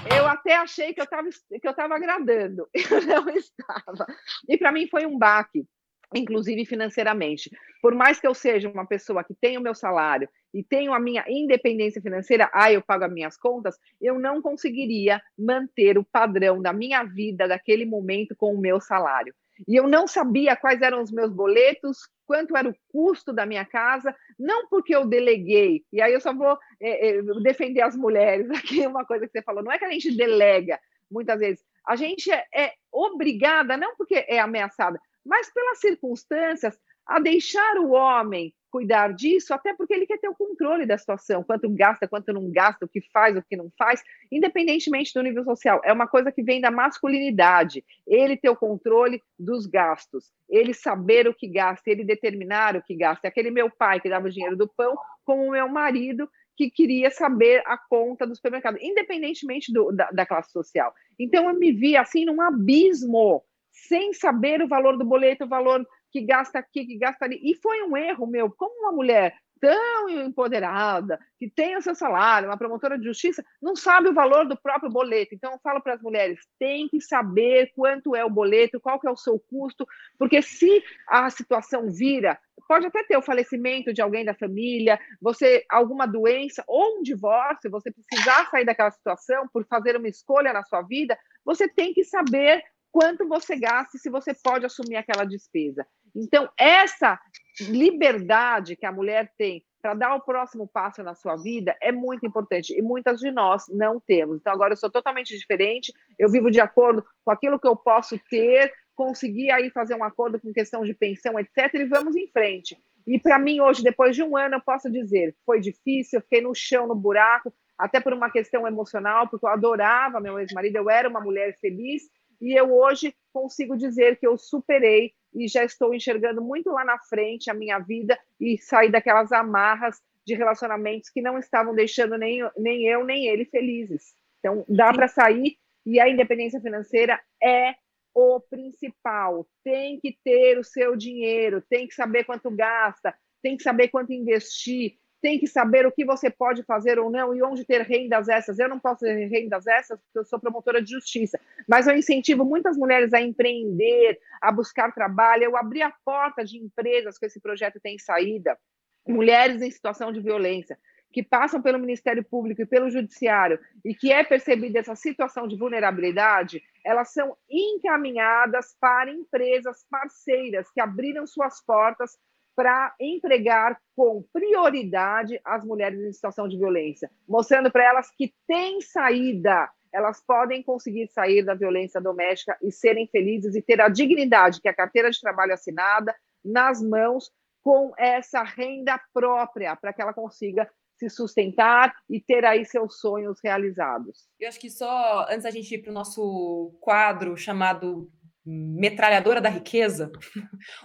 C: até, eu até achei que eu estava que eu estava agradando. Eu não estava. E para mim foi um baque inclusive financeiramente. Por mais que eu seja uma pessoa que tenha o meu salário e tenho a minha independência financeira, ah, eu pago as minhas contas, eu não conseguiria manter o padrão da minha vida daquele momento com o meu salário. E eu não sabia quais eram os meus boletos, quanto era o custo da minha casa, não porque eu deleguei, e aí eu só vou é, é, defender as mulheres aqui, uma coisa que você falou, não é que a gente delega, muitas vezes, a gente é, é obrigada, não porque é ameaçada, mas pelas circunstâncias, a deixar o homem cuidar disso, até porque ele quer ter o controle da situação, quanto gasta, quanto não gasta, o que faz, o que não faz, independentemente do nível social. É uma coisa que vem da masculinidade. Ele ter o controle dos gastos, ele saber o que gasta, ele determinar o que gasta. É aquele meu pai que dava o dinheiro do pão, como o meu marido que queria saber a conta do supermercado, independentemente do, da, da classe social. Então eu me vi assim num abismo sem saber o valor do boleto, o valor que gasta aqui, que gasta ali. E foi um erro meu, como uma mulher tão empoderada, que tem o seu salário, uma promotora de justiça, não sabe o valor do próprio boleto. Então, eu falo para as mulheres, tem que saber quanto é o boleto, qual que é o seu custo, porque se a situação vira, pode até ter o falecimento de alguém da família, você alguma doença ou um divórcio, você precisar sair daquela situação por fazer uma escolha na sua vida, você tem que saber quanto você gasta e se você pode assumir aquela despesa. Então, essa liberdade que a mulher tem para dar o próximo passo na sua vida é muito importante e muitas de nós não temos. Então, agora eu sou totalmente diferente, eu vivo de acordo com aquilo que eu posso ter, conseguir aí fazer um acordo com questão de pensão, etc., e vamos em frente. E para mim, hoje, depois de um ano, eu posso dizer: foi difícil, fiquei no chão, no buraco, até por uma questão emocional, porque eu adorava meu ex-marido, eu era uma mulher feliz, e eu hoje consigo dizer que eu superei e já estou enxergando muito lá na frente a minha vida e sair daquelas amarras de relacionamentos que não estavam deixando nem, nem eu nem ele felizes. Então, dá para sair e a independência financeira é o principal. Tem que ter o seu dinheiro, tem que saber quanto gasta, tem que saber quanto investir, tem que saber o que você pode fazer ou não e onde ter rendas essas. Eu não posso ter rendas essas porque eu sou promotora de justiça, mas eu incentivo muitas mulheres a empreender, a buscar trabalho. Eu abri a porta de empresas que esse projeto tem saída, mulheres em situação de violência que passam pelo Ministério Público e pelo Judiciário e que é percebida essa situação de vulnerabilidade, elas são encaminhadas para empresas parceiras que abriram suas portas para empregar com prioridade as mulheres em situação de violência, mostrando para elas que tem saída, elas podem conseguir sair da violência doméstica e serem felizes e ter a dignidade que a carteira de trabalho assinada nas mãos com essa renda própria para que ela consiga se sustentar e ter aí seus sonhos realizados.
B: Eu acho que só antes da gente ir para o nosso quadro chamado metralhadora da riqueza,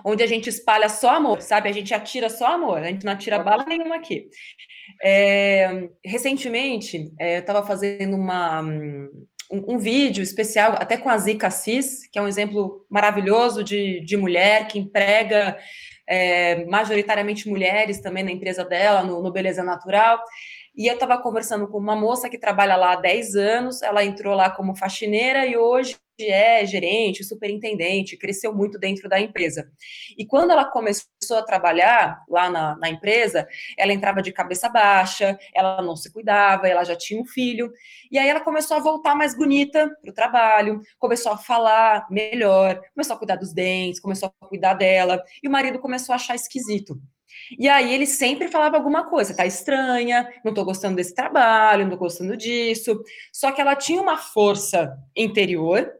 B: onde a gente espalha só amor, sabe? A gente atira só amor, a gente não atira bala nenhuma aqui. É, recentemente, é, eu estava fazendo uma, um, um, vídeo especial, até com a Zica Cis, que é um exemplo maravilhoso de, de mulher que emprega é, majoritariamente mulheres também na empresa dela, no, no Beleza Natural. E eu estava conversando com uma moça que trabalha lá há 10 anos, ela entrou lá como faxineira e hoje é gerente, superintendente, cresceu muito dentro da empresa. E quando ela começou a trabalhar lá na, na, empresa, ela entrava de cabeça baixa, ela não se cuidava, ela já tinha um filho, e aí ela começou a voltar mais bonita para o trabalho, começou a falar melhor, começou a cuidar dos dentes, começou a cuidar dela, e o marido começou a achar esquisito. E aí ele sempre falava alguma coisa, tá estranha, não tô gostando desse trabalho, não tô gostando disso. Só que ela tinha uma força interior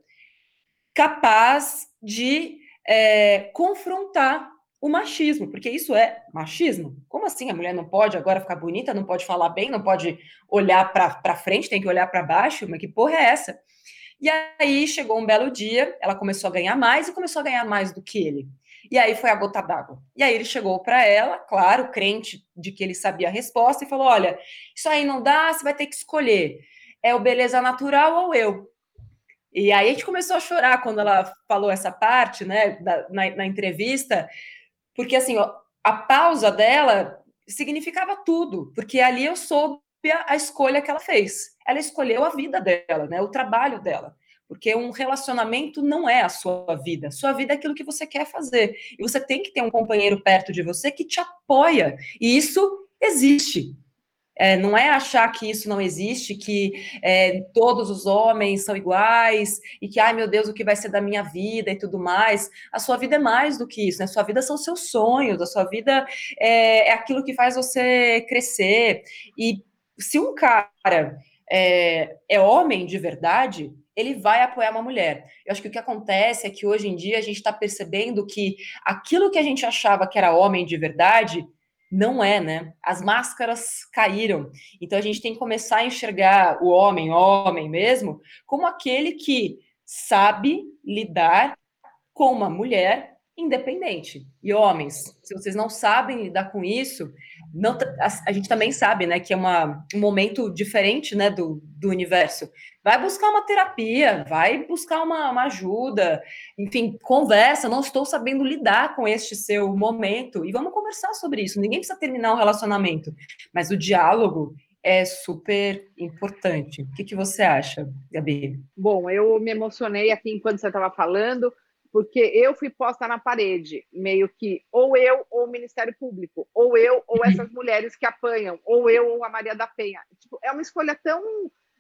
B: capaz de é, confrontar o machismo, porque isso é machismo. Como assim a mulher não pode agora ficar bonita, não pode falar bem, não pode olhar para frente, tem que olhar para baixo? Mas que porra é essa? E aí chegou um belo dia, ela começou a ganhar mais e começou a ganhar mais do que ele. E aí foi a gota d'água. E aí ele chegou para ela, claro, crente de que ele sabia a resposta, e falou: Olha, isso aí não dá, você vai ter que escolher. É o beleza natural ou eu? E aí a gente começou a chorar quando ela falou essa parte, né, da, na, na, entrevista, porque assim, ó, a pausa dela significava tudo, porque ali eu soube a, a escolha que ela fez. Ela escolheu a vida dela, né, o trabalho dela. Porque um relacionamento não é a sua vida. Sua vida é aquilo que você quer fazer. E você tem que ter um companheiro perto de você que te apoia. E isso existe. É, não é achar que isso não existe, que é, todos os homens são iguais e que, ai meu Deus, o que vai ser da minha vida e tudo mais. A sua vida é mais do que isso, né? A sua vida são seus sonhos, a sua vida é, é aquilo que faz você crescer. E se um cara é, é homem de verdade, ele vai apoiar uma mulher. Eu acho que o que acontece é que hoje em dia a gente está percebendo que aquilo que a gente achava que era homem de verdade não é, né? As máscaras caíram. Então a gente tem que começar a enxergar o homem, homem mesmo, como aquele que sabe lidar com uma mulher independente. E homens, se vocês não sabem lidar com isso, não, a, a, gente também sabe, né, que é uma, um momento diferente, né, do, do universo. Vai buscar uma terapia, vai buscar uma, uma ajuda, enfim, conversa. Não estou sabendo lidar com este seu momento e vamos conversar sobre isso. Ninguém precisa terminar um relacionamento, mas o diálogo é super importante. O que, que você acha, Gabi?
C: Bom, eu me emocionei aqui enquanto você estava falando porque eu fui posta na parede, meio que ou eu ou o Ministério Público, ou eu ou essas mulheres que apanham, ou eu ou a Maria da Penha. Tipo, é uma escolha tão.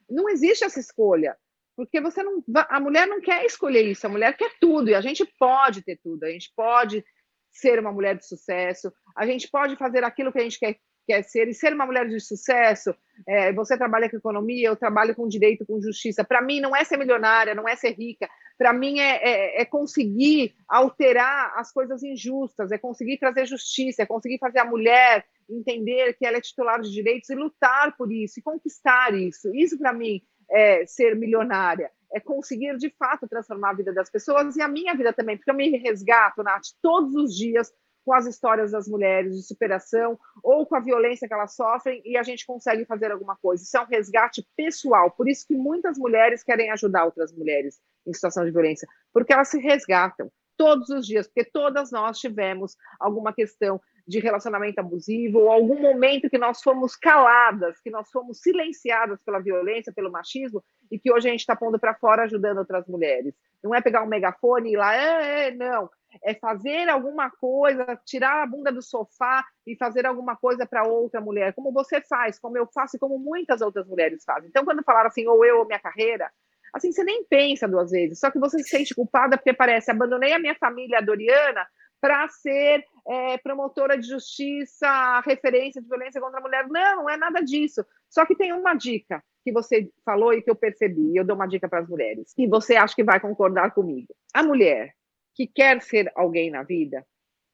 C: Não existe essa escolha. Porque você não. A mulher não quer escolher isso, a mulher quer tudo, e a gente pode ter tudo, a gente pode ser uma mulher de sucesso, a gente pode fazer aquilo que a gente quer, quer ser, e ser uma mulher de sucesso, é, você trabalha com economia, eu trabalho com direito, com justiça. Para mim, não é ser milionária, não é ser rica, para mim é, é, é, conseguir alterar as coisas injustas, é conseguir trazer justiça, é conseguir fazer a mulher entender que ela é titular de direitos e lutar por isso, e conquistar isso. Isso, para mim, é ser milionária, é conseguir de fato transformar a vida das pessoas e a minha vida também, porque eu me resgato, Nath, todos os dias com as histórias das mulheres de superação ou com a violência que elas sofrem e a gente consegue fazer alguma coisa. Isso é um resgate pessoal. Por isso que muitas mulheres querem ajudar outras mulheres em situação de violência, porque elas se resgatam todos os dias, porque todas nós tivemos alguma questão de relacionamento abusivo ou algum momento que nós fomos caladas, que nós fomos silenciadas pela violência, pelo machismo e que hoje a gente está pondo para fora ajudando outras mulheres. Não é pegar um megafone e ir lá, é, é, não é fazer alguma coisa, tirar a bunda do sofá e fazer alguma coisa para outra mulher, como você faz, como eu faço e como muitas outras mulheres fazem. Então, quando falaram assim, ou eu ou minha carreira, assim, você nem pensa duas vezes, só que você se sente culpada porque parece, abandonei a minha família a Doriana para ser é, promotora de justiça, referência de violência contra a mulher. Não, não é nada disso. Só que tem uma dica que você falou e que eu percebi, e eu dou uma dica para as mulheres, e você acha que vai concordar comigo. A mulher que quer ser alguém na vida,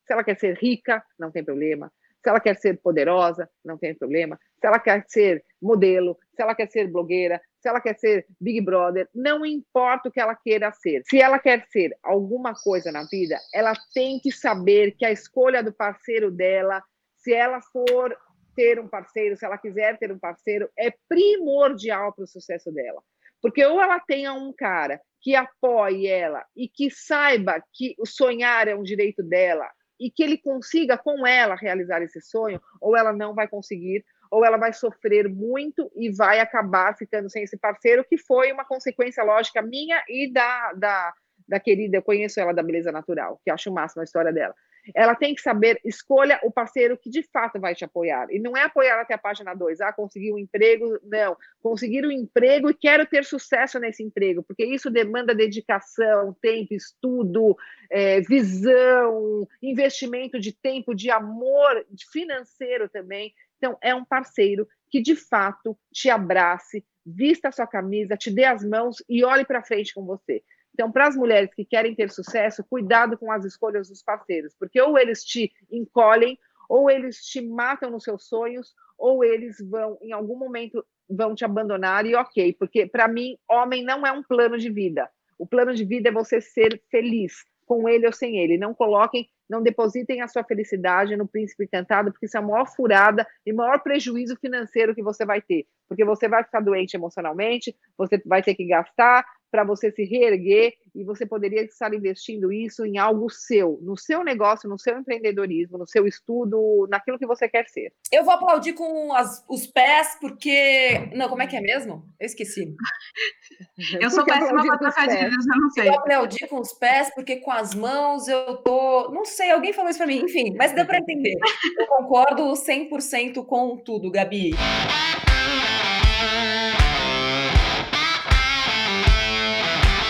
C: se ela quer ser rica, não tem problema. Se ela quer ser poderosa, não tem problema. Se ela quer ser modelo, se ela quer ser blogueira, se ela quer ser Big Brother, não importa o que ela queira ser. Se ela quer ser alguma coisa na vida, ela tem que saber que a escolha do parceiro dela, se ela for ter um parceiro, se ela quiser ter um parceiro, é primordial para o sucesso dela. Porque ou ela tenha um cara que apoie ela e que saiba que o sonhar é um direito dela e que ele consiga com ela realizar esse sonho, ou ela não vai conseguir, ou ela vai sofrer muito e vai acabar ficando sem esse parceiro, que foi uma consequência lógica minha e da, da, da querida, eu conheço ela da Beleza Natural, que acho o máximo a história dela ela tem que saber, escolha o parceiro que de fato vai te apoiar. E não é apoiar até a página 2, ah, conseguir um emprego, não. Conseguir um emprego e quero ter sucesso nesse emprego, porque isso demanda dedicação, tempo, estudo, é, visão, investimento de tempo, de amor financeiro também. Então, é um parceiro que de fato te abrace, vista a sua camisa, te dê as mãos e olhe para frente com você. Então, para as mulheres que querem ter sucesso, cuidado com as escolhas dos parceiros, porque ou eles te encolhem, ou eles te matam nos seus sonhos, ou eles vão, em algum momento, vão te abandonar e ok, porque para mim, homem não é um plano de vida. O plano de vida é você ser feliz, com ele ou sem ele. Não coloquem não depositem a sua felicidade no príncipe encantado, porque isso é a maior furada e maior prejuízo financeiro que você vai ter, porque você vai ficar doente emocionalmente, você vai ter que gastar, para você se reerguer e você poderia estar investindo isso em algo seu, no seu negócio, no seu empreendedorismo, no seu estudo, naquilo que você quer ser.
B: Eu vou aplaudir com as, os pés, porque. Não, como é que é mesmo? Eu esqueci.
D: Eu sou péssima para trocadilhos, eu não sei.
B: Eu aplaudi com os pés, porque com as mãos eu tô. Não sei, alguém falou isso para mim, enfim, mas deu para entender. Eu concordo 100% com tudo, Gabi.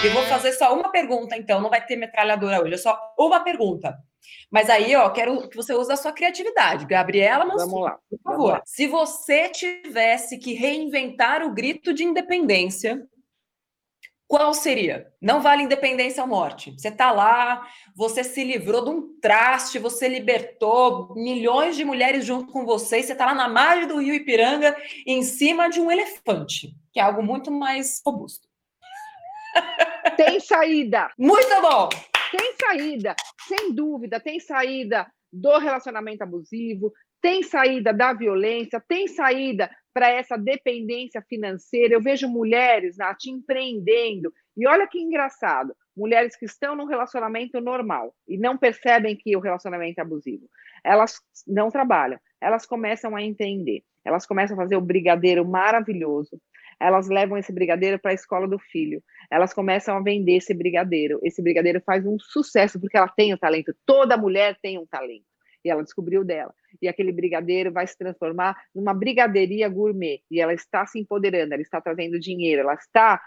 B: Eu vou fazer só uma pergunta, então, não vai ter metralhadora hoje, é só uma pergunta. Mas aí, ó, quero que você use a sua criatividade. Gabriela Mansur,
C: Vamos lá.
B: por favor. Se você tivesse que reinventar o grito de independência, qual seria? Não vale independência ou morte. Você tá lá, você se livrou de um traste, você libertou milhões de mulheres junto com você, e você tá lá na margem do rio Ipiranga, em cima de um elefante, que é algo muito mais robusto.
C: Tem saída.
B: Muito bom!
C: Tem saída, sem dúvida, tem saída do relacionamento abusivo, tem saída da violência, tem saída para essa dependência financeira. Eu vejo mulheres, Nath, empreendendo. E olha que engraçado, mulheres que estão num relacionamento normal e não percebem que o relacionamento é abusivo. Elas não trabalham, elas começam a entender, elas começam a fazer o brigadeiro maravilhoso, elas levam esse brigadeiro para a escola do filho. Elas começam a vender esse brigadeiro. Esse brigadeiro faz um sucesso porque ela tem o talento. Toda mulher tem um talento. E ela descobriu dela. E aquele brigadeiro vai se transformar numa brigadeiria gourmet. E ela está se empoderando, ela está trazendo dinheiro, ela está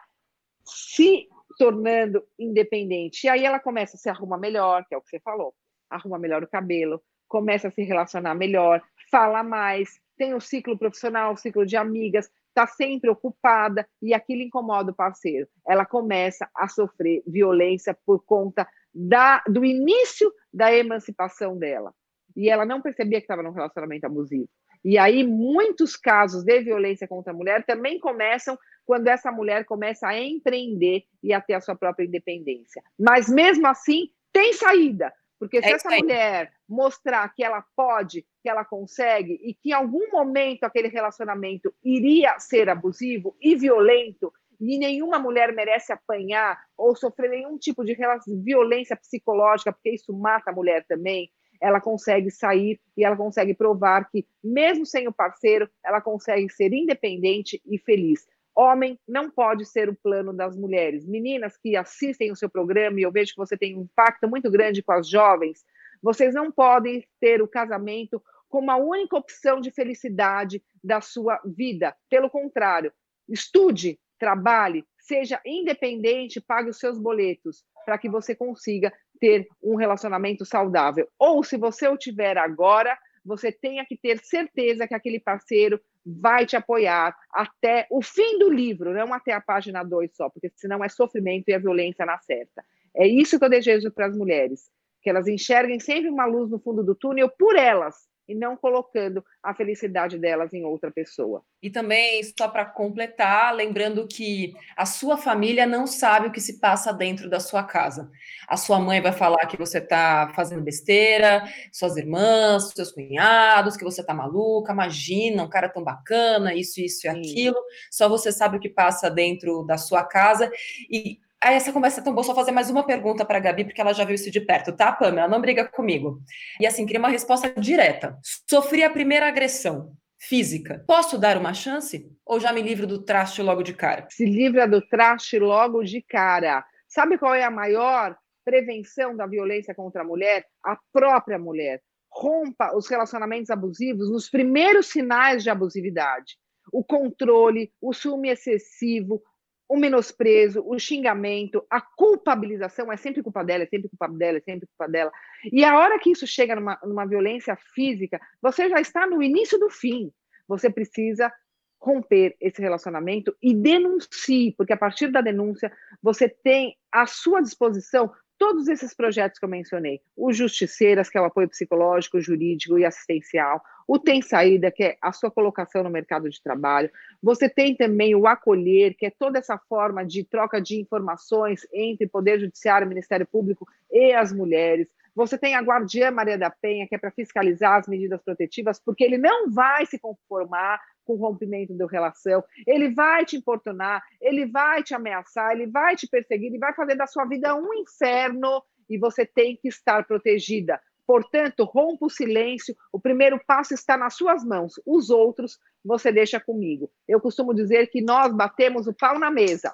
C: se tornando independente. E aí ela começa a se arrumar melhor, que é o que você falou. Arruma melhor o cabelo, começa a se relacionar melhor, fala mais, tem o ciclo profissional, o ciclo de amigas, está sempre ocupada e aquilo incomoda o parceiro. Ela começa a sofrer violência por conta da, do início da emancipação dela. E ela não percebia que estava num relacionamento abusivo. E aí, muitos casos de violência contra a mulher também começam quando essa mulher começa a empreender e a ter a sua própria independência. Mas mesmo assim, tem saída, porque se é essa mulher mostrar que ela pode, que ela consegue e que em algum momento aquele relacionamento iria ser abusivo e violento, e nenhuma mulher merece apanhar ou sofrer nenhum tipo de violência psicológica, porque isso mata a mulher também, ela consegue sair e ela consegue provar que, mesmo sem o parceiro, ela consegue ser independente e feliz. Homem não pode ser o plano das mulheres. Meninas que assistem o seu programa, e eu vejo que você tem um impacto muito grande com as jovens, vocês não podem ter o casamento como a única opção de felicidade da sua vida. Pelo contrário, estude, trabalhe, seja independente, pague os seus boletos para que você consiga ter um relacionamento saudável. Ou se você o tiver agora, você tenha que ter certeza que aquele parceiro vai te apoiar até o fim do livro, não até a página 2 só, porque senão é sofrimento e a violência na certa. É isso que eu desejo para as mulheres, que elas enxerguem sempre uma luz no fundo do túnel por elas, e não colocando a felicidade delas em outra pessoa.
B: E também, só para completar, lembrando que a sua família não sabe o que se passa dentro da sua casa. A sua mãe vai falar que você está fazendo besteira, suas irmãs, seus cunhados, que você está maluca, imagina, um cara tão bacana, isso, isso e aquilo. Só você sabe o que passa dentro da sua casa. E essa conversa é tão boa, só fazer mais uma pergunta para a Gabi, porque ela já viu isso de perto, tá, Pamela? Não briga comigo. E assim, queria uma resposta direta. Sofri a primeira agressão física. Posso dar uma chance? Ou já me livro do traste logo de cara?
C: Se livra do traste logo de cara. Sabe qual é a maior prevenção da violência contra a mulher? A própria mulher. Rompa os relacionamentos abusivos nos primeiros sinais de abusividade. O controle, o ciúme excessivo, o menosprezo, o xingamento, a culpabilização, é sempre culpa dela, é sempre culpa dela, é sempre culpa dela. E a hora que isso chega numa, numa violência física, você já está no início do fim. Você precisa romper esse relacionamento e denuncie, porque a partir da denúncia você tem à sua disposição todos esses projetos que eu mencionei, o Justiceiras, que é o apoio psicológico, jurídico e assistencial, o Tem Saída, que é a sua colocação no mercado de trabalho, você tem também o Acolher, que é toda essa forma de troca de informações entre Poder Judiciário, Ministério Público e as mulheres, Você tem a guardiã Maria da Penha, que é para fiscalizar as medidas protetivas, porque ele não vai se conformar com o rompimento da relação, ele vai te importunar, ele vai te ameaçar, ele vai te perseguir, ele vai fazer da sua vida um inferno e você tem que estar protegida. Portanto, rompa o silêncio, o primeiro passo está nas suas mãos, os outros você deixa comigo. Eu costumo dizer que nós batemos o pau na mesa.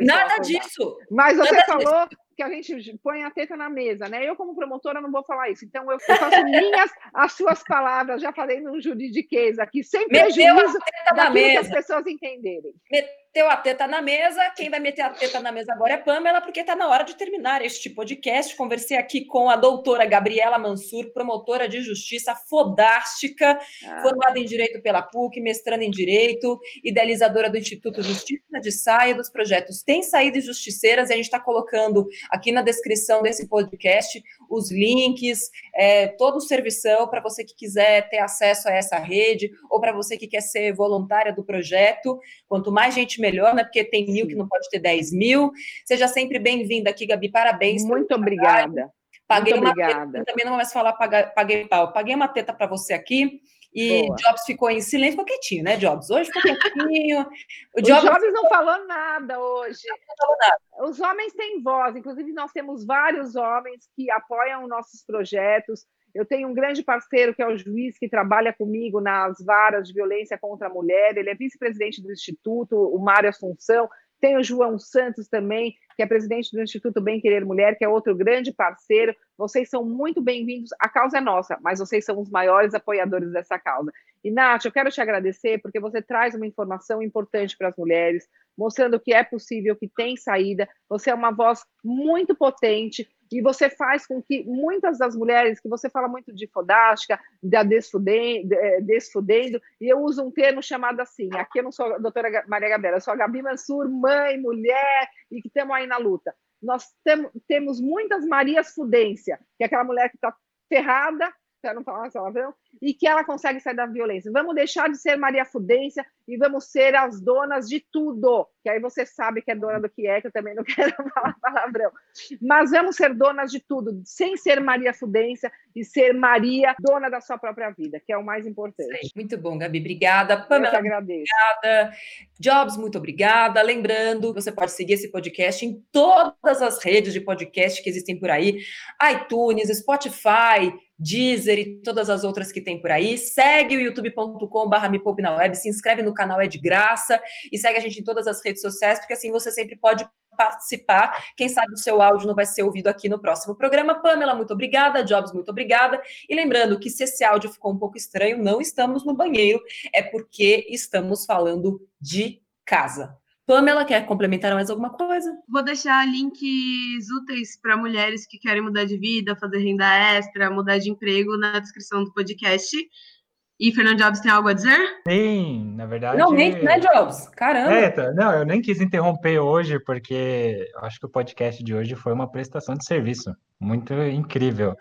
B: Nada acordar. disso!
C: Mas você
B: Nada
C: falou disso que a gente põe a teta na mesa, né? Eu, como promotora, não vou falar isso. Então, eu faço minhas as suas palavras, já falei no juridiquês aqui, sem Meteu prejuízo daquilo que as pessoas entenderem.
B: Meteu a teta na mesa, quem vai meter a teta na mesa agora é Pamela, porque está na hora de terminar este podcast. Conversei aqui com a doutora Gabriela Mansur, promotora de justiça fodástica, ah. formada em Direito pela PUC, mestrando em Direito, idealizadora do Instituto Justiça de Saia, dos projetos Tem Saída e Justiceiras, e a gente está colocando aqui na descrição desse podcast os links, é, todo o servição para você que quiser ter acesso a essa rede, ou para você que quer ser voluntária do projeto. Quanto mais gente, melhor, né? Porque tem mil que não pode ter 10 mil. Seja sempre bem-vinda aqui, Gabi. Parabéns.
C: Muito obrigada.
B: Paguei
C: Muito
B: uma
C: obrigada.
B: teta, também não vou mais falar paguei pau. Paguei uma teta para você aqui. E Boa. Jobs ficou em silêncio, ficou quietinho, né, Jobs? Hoje ficou quietinho.
C: O, Jobs... Jobs não falou nada hoje. Não falou nada. Os homens têm voz, inclusive nós temos vários homens que apoiam nossos projetos. Eu tenho um grande parceiro que é o juiz que trabalha comigo nas varas de violência contra a mulher. Ele é vice-presidente do Instituto, o Mário Assunção. Tem o João Santos também, que é presidente do Instituto Bem Querer Mulher, que é outro grande parceiro. Vocês são muito bem-vindos. A causa é nossa, mas vocês são os maiores apoiadores dessa causa. E, Nath, eu quero te agradecer porque você traz uma informação importante para as mulheres, mostrando que é possível, que tem saída. Você é uma voz muito potente e você faz com que muitas das mulheres, que você fala muito de fodástica, da desfudendo, eh, desfudendo, e eu uso um termo chamado assim, aqui eu não sou a doutora Maria Gabriela, eu sou a Gabi Mansur, mãe, mulher, e que estamos aí na luta. Nós tem, temos muitas Marias Fudência, que é aquela mulher que está ferrada, para não falar palavrão, e que ela consegue sair da violência. Vamos deixar de ser Maria Fudência e vamos ser as donas de tudo. Que aí você sabe que é dona do que é, que eu também não quero falar palavrão. Mas vamos ser donas de tudo, sem ser Maria Fudência e ser Maria, dona da sua própria vida, que é o mais importante.
B: Muito bom, Gabi. Obrigada. Pamela,
C: eu agradeço.
B: Obrigada. Jobs, muito obrigada. Lembrando, você pode seguir esse podcast em todas as redes de podcast que existem por aí: iTunes, Spotify, Deezer e todas as outras que tem por aí. Segue o youtube.com.br me poupe na web, se inscreve no canal, é de graça, e segue a gente em todas as redes sociais, porque assim você sempre pode participar. Quem sabe o seu áudio não vai ser ouvido aqui no próximo programa. Pamela, muito obrigada. Jobs, muito obrigada. E lembrando que se esse áudio ficou um pouco estranho, não estamos no banheiro, é porque estamos falando de casa. Pamela, quer complementar mais alguma coisa?
D: Vou deixar links úteis para mulheres que querem mudar de vida, fazer renda extra, mudar de emprego na descrição do podcast. E Fernando Jobs tem algo a dizer?
F: Sim, na verdade.
B: Finalmente, né, Jobs? Caramba!
F: É, tá, não, eu nem quis interromper hoje, porque eu acho que o podcast de hoje foi uma prestação de serviço muito incrível.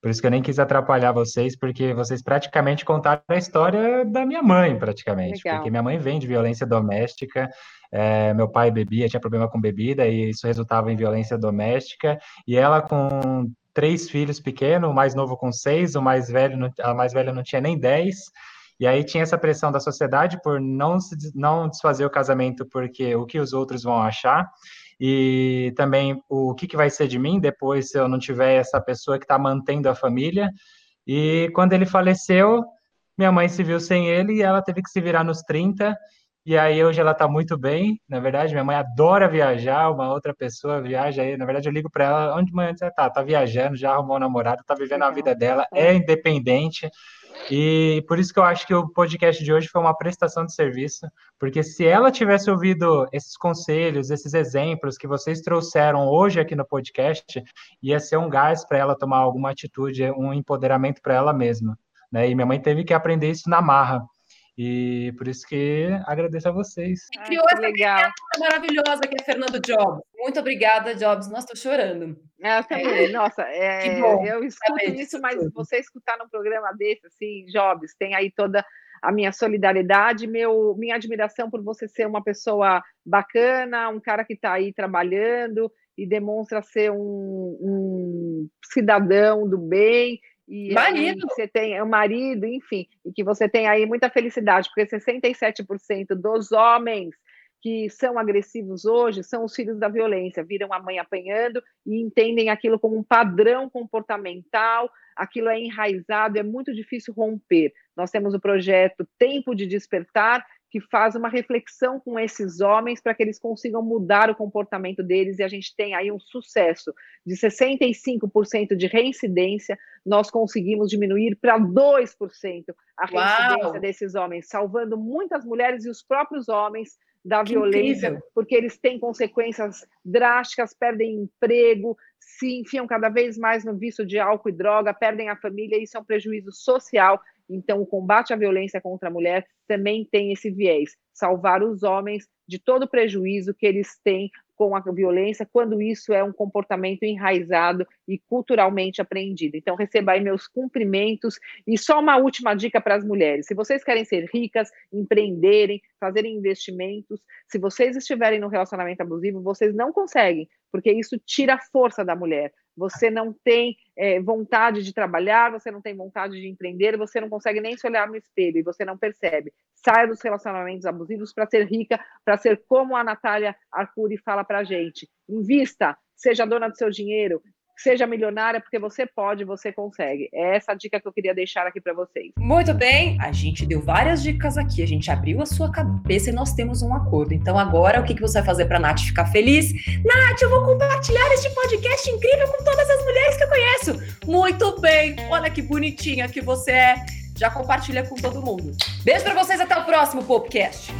F: Por isso que eu nem quis atrapalhar vocês, porque vocês praticamente contaram a história da minha mãe, praticamente. Legal. Porque minha mãe vem de violência doméstica, é, meu pai bebia, tinha problema com bebida, e isso resultava em violência doméstica. E ela, com três filhos pequenos, o mais novo com seis, o mais velho, a mais velha não tinha nem dez. E aí tinha essa pressão da sociedade por não, se, não desfazer o casamento porque o que os outros vão achar. E também o que, que vai ser de mim depois se eu não tiver essa pessoa que está mantendo a família. E quando ele faleceu, minha mãe se viu sem ele e ela teve que se virar nos 30 e aí hoje ela está muito bem. Na verdade, minha mãe adora viajar, uma outra pessoa viaja aí. Na verdade, eu ligo para ela, onde mãe você tá? Tá viajando, já arrumou um namorado, tá vivendo a vida dela, é independente. E por isso que eu acho que o podcast de hoje foi uma prestação de serviço, porque se ela tivesse ouvido esses conselhos, esses exemplos que vocês trouxeram hoje aqui no podcast, ia ser um gás para ela tomar alguma atitude, um empoderamento para ela mesma. Né? E minha mãe teve que aprender isso na marra. E por isso que agradeço a vocês.
B: E criou essa legal. maravilhosa que é Fernando Jobs. Muito obrigada, Jobs. Nossa, estou chorando.
C: É, também. Nossa, é, eu escuto isso, mas você escutar num programa desse, assim, Jobs, tem aí toda a minha solidariedade, meu, minha admiração por você ser uma pessoa bacana, um cara que está aí trabalhando e demonstra ser um, um cidadão do bem e
B: marido.
C: você tem um marido, enfim, e que você tem aí muita felicidade, porque 67% dos homens que são agressivos hoje são os filhos da violência, viram a mãe apanhando e entendem aquilo como um padrão comportamental, aquilo é enraizado, é muito difícil romper. Nós temos o projeto Tempo de Despertar, que faz uma reflexão com esses homens para que eles consigam mudar o comportamento deles e a gente tem aí um sucesso de 65% de reincidência, nós conseguimos diminuir para 2% a reincidência Uau. desses homens, salvando muitas mulheres e os próprios homens da que violência, incrível. porque eles têm consequências drásticas, perdem emprego, se enfiam cada vez mais no vício de álcool e droga, perdem a família, isso é um prejuízo social então, o combate à violência contra a mulher também tem esse viés, salvar os homens de todo o prejuízo que eles têm com a violência, quando isso é um comportamento enraizado e culturalmente aprendido. Então, receba aí meus cumprimentos. E só uma última dica para as mulheres: se vocês querem ser ricas, empreenderem, fazerem investimentos, se vocês estiverem no relacionamento abusivo, vocês não conseguem, porque isso tira a força da mulher você não tem é, vontade de trabalhar, você não tem vontade de empreender, você não consegue nem se olhar no espelho e você não percebe. Saia dos relacionamentos abusivos para ser rica, para ser como a Natália Arcuri fala para a gente. Invista, seja dona do seu dinheiro, Seja milionária, porque você pode, você consegue. É essa dica que eu queria deixar aqui para vocês.
B: Muito bem, a gente deu várias dicas aqui, a gente abriu a sua cabeça e nós temos um acordo. Então, agora, o que, que você vai fazer para Nath ficar feliz? Nath, eu vou compartilhar este podcast incrível com todas as mulheres que eu conheço. Muito bem, olha que bonitinha que você é. Já compartilha com todo mundo. Beijo para vocês, até o próximo podcast.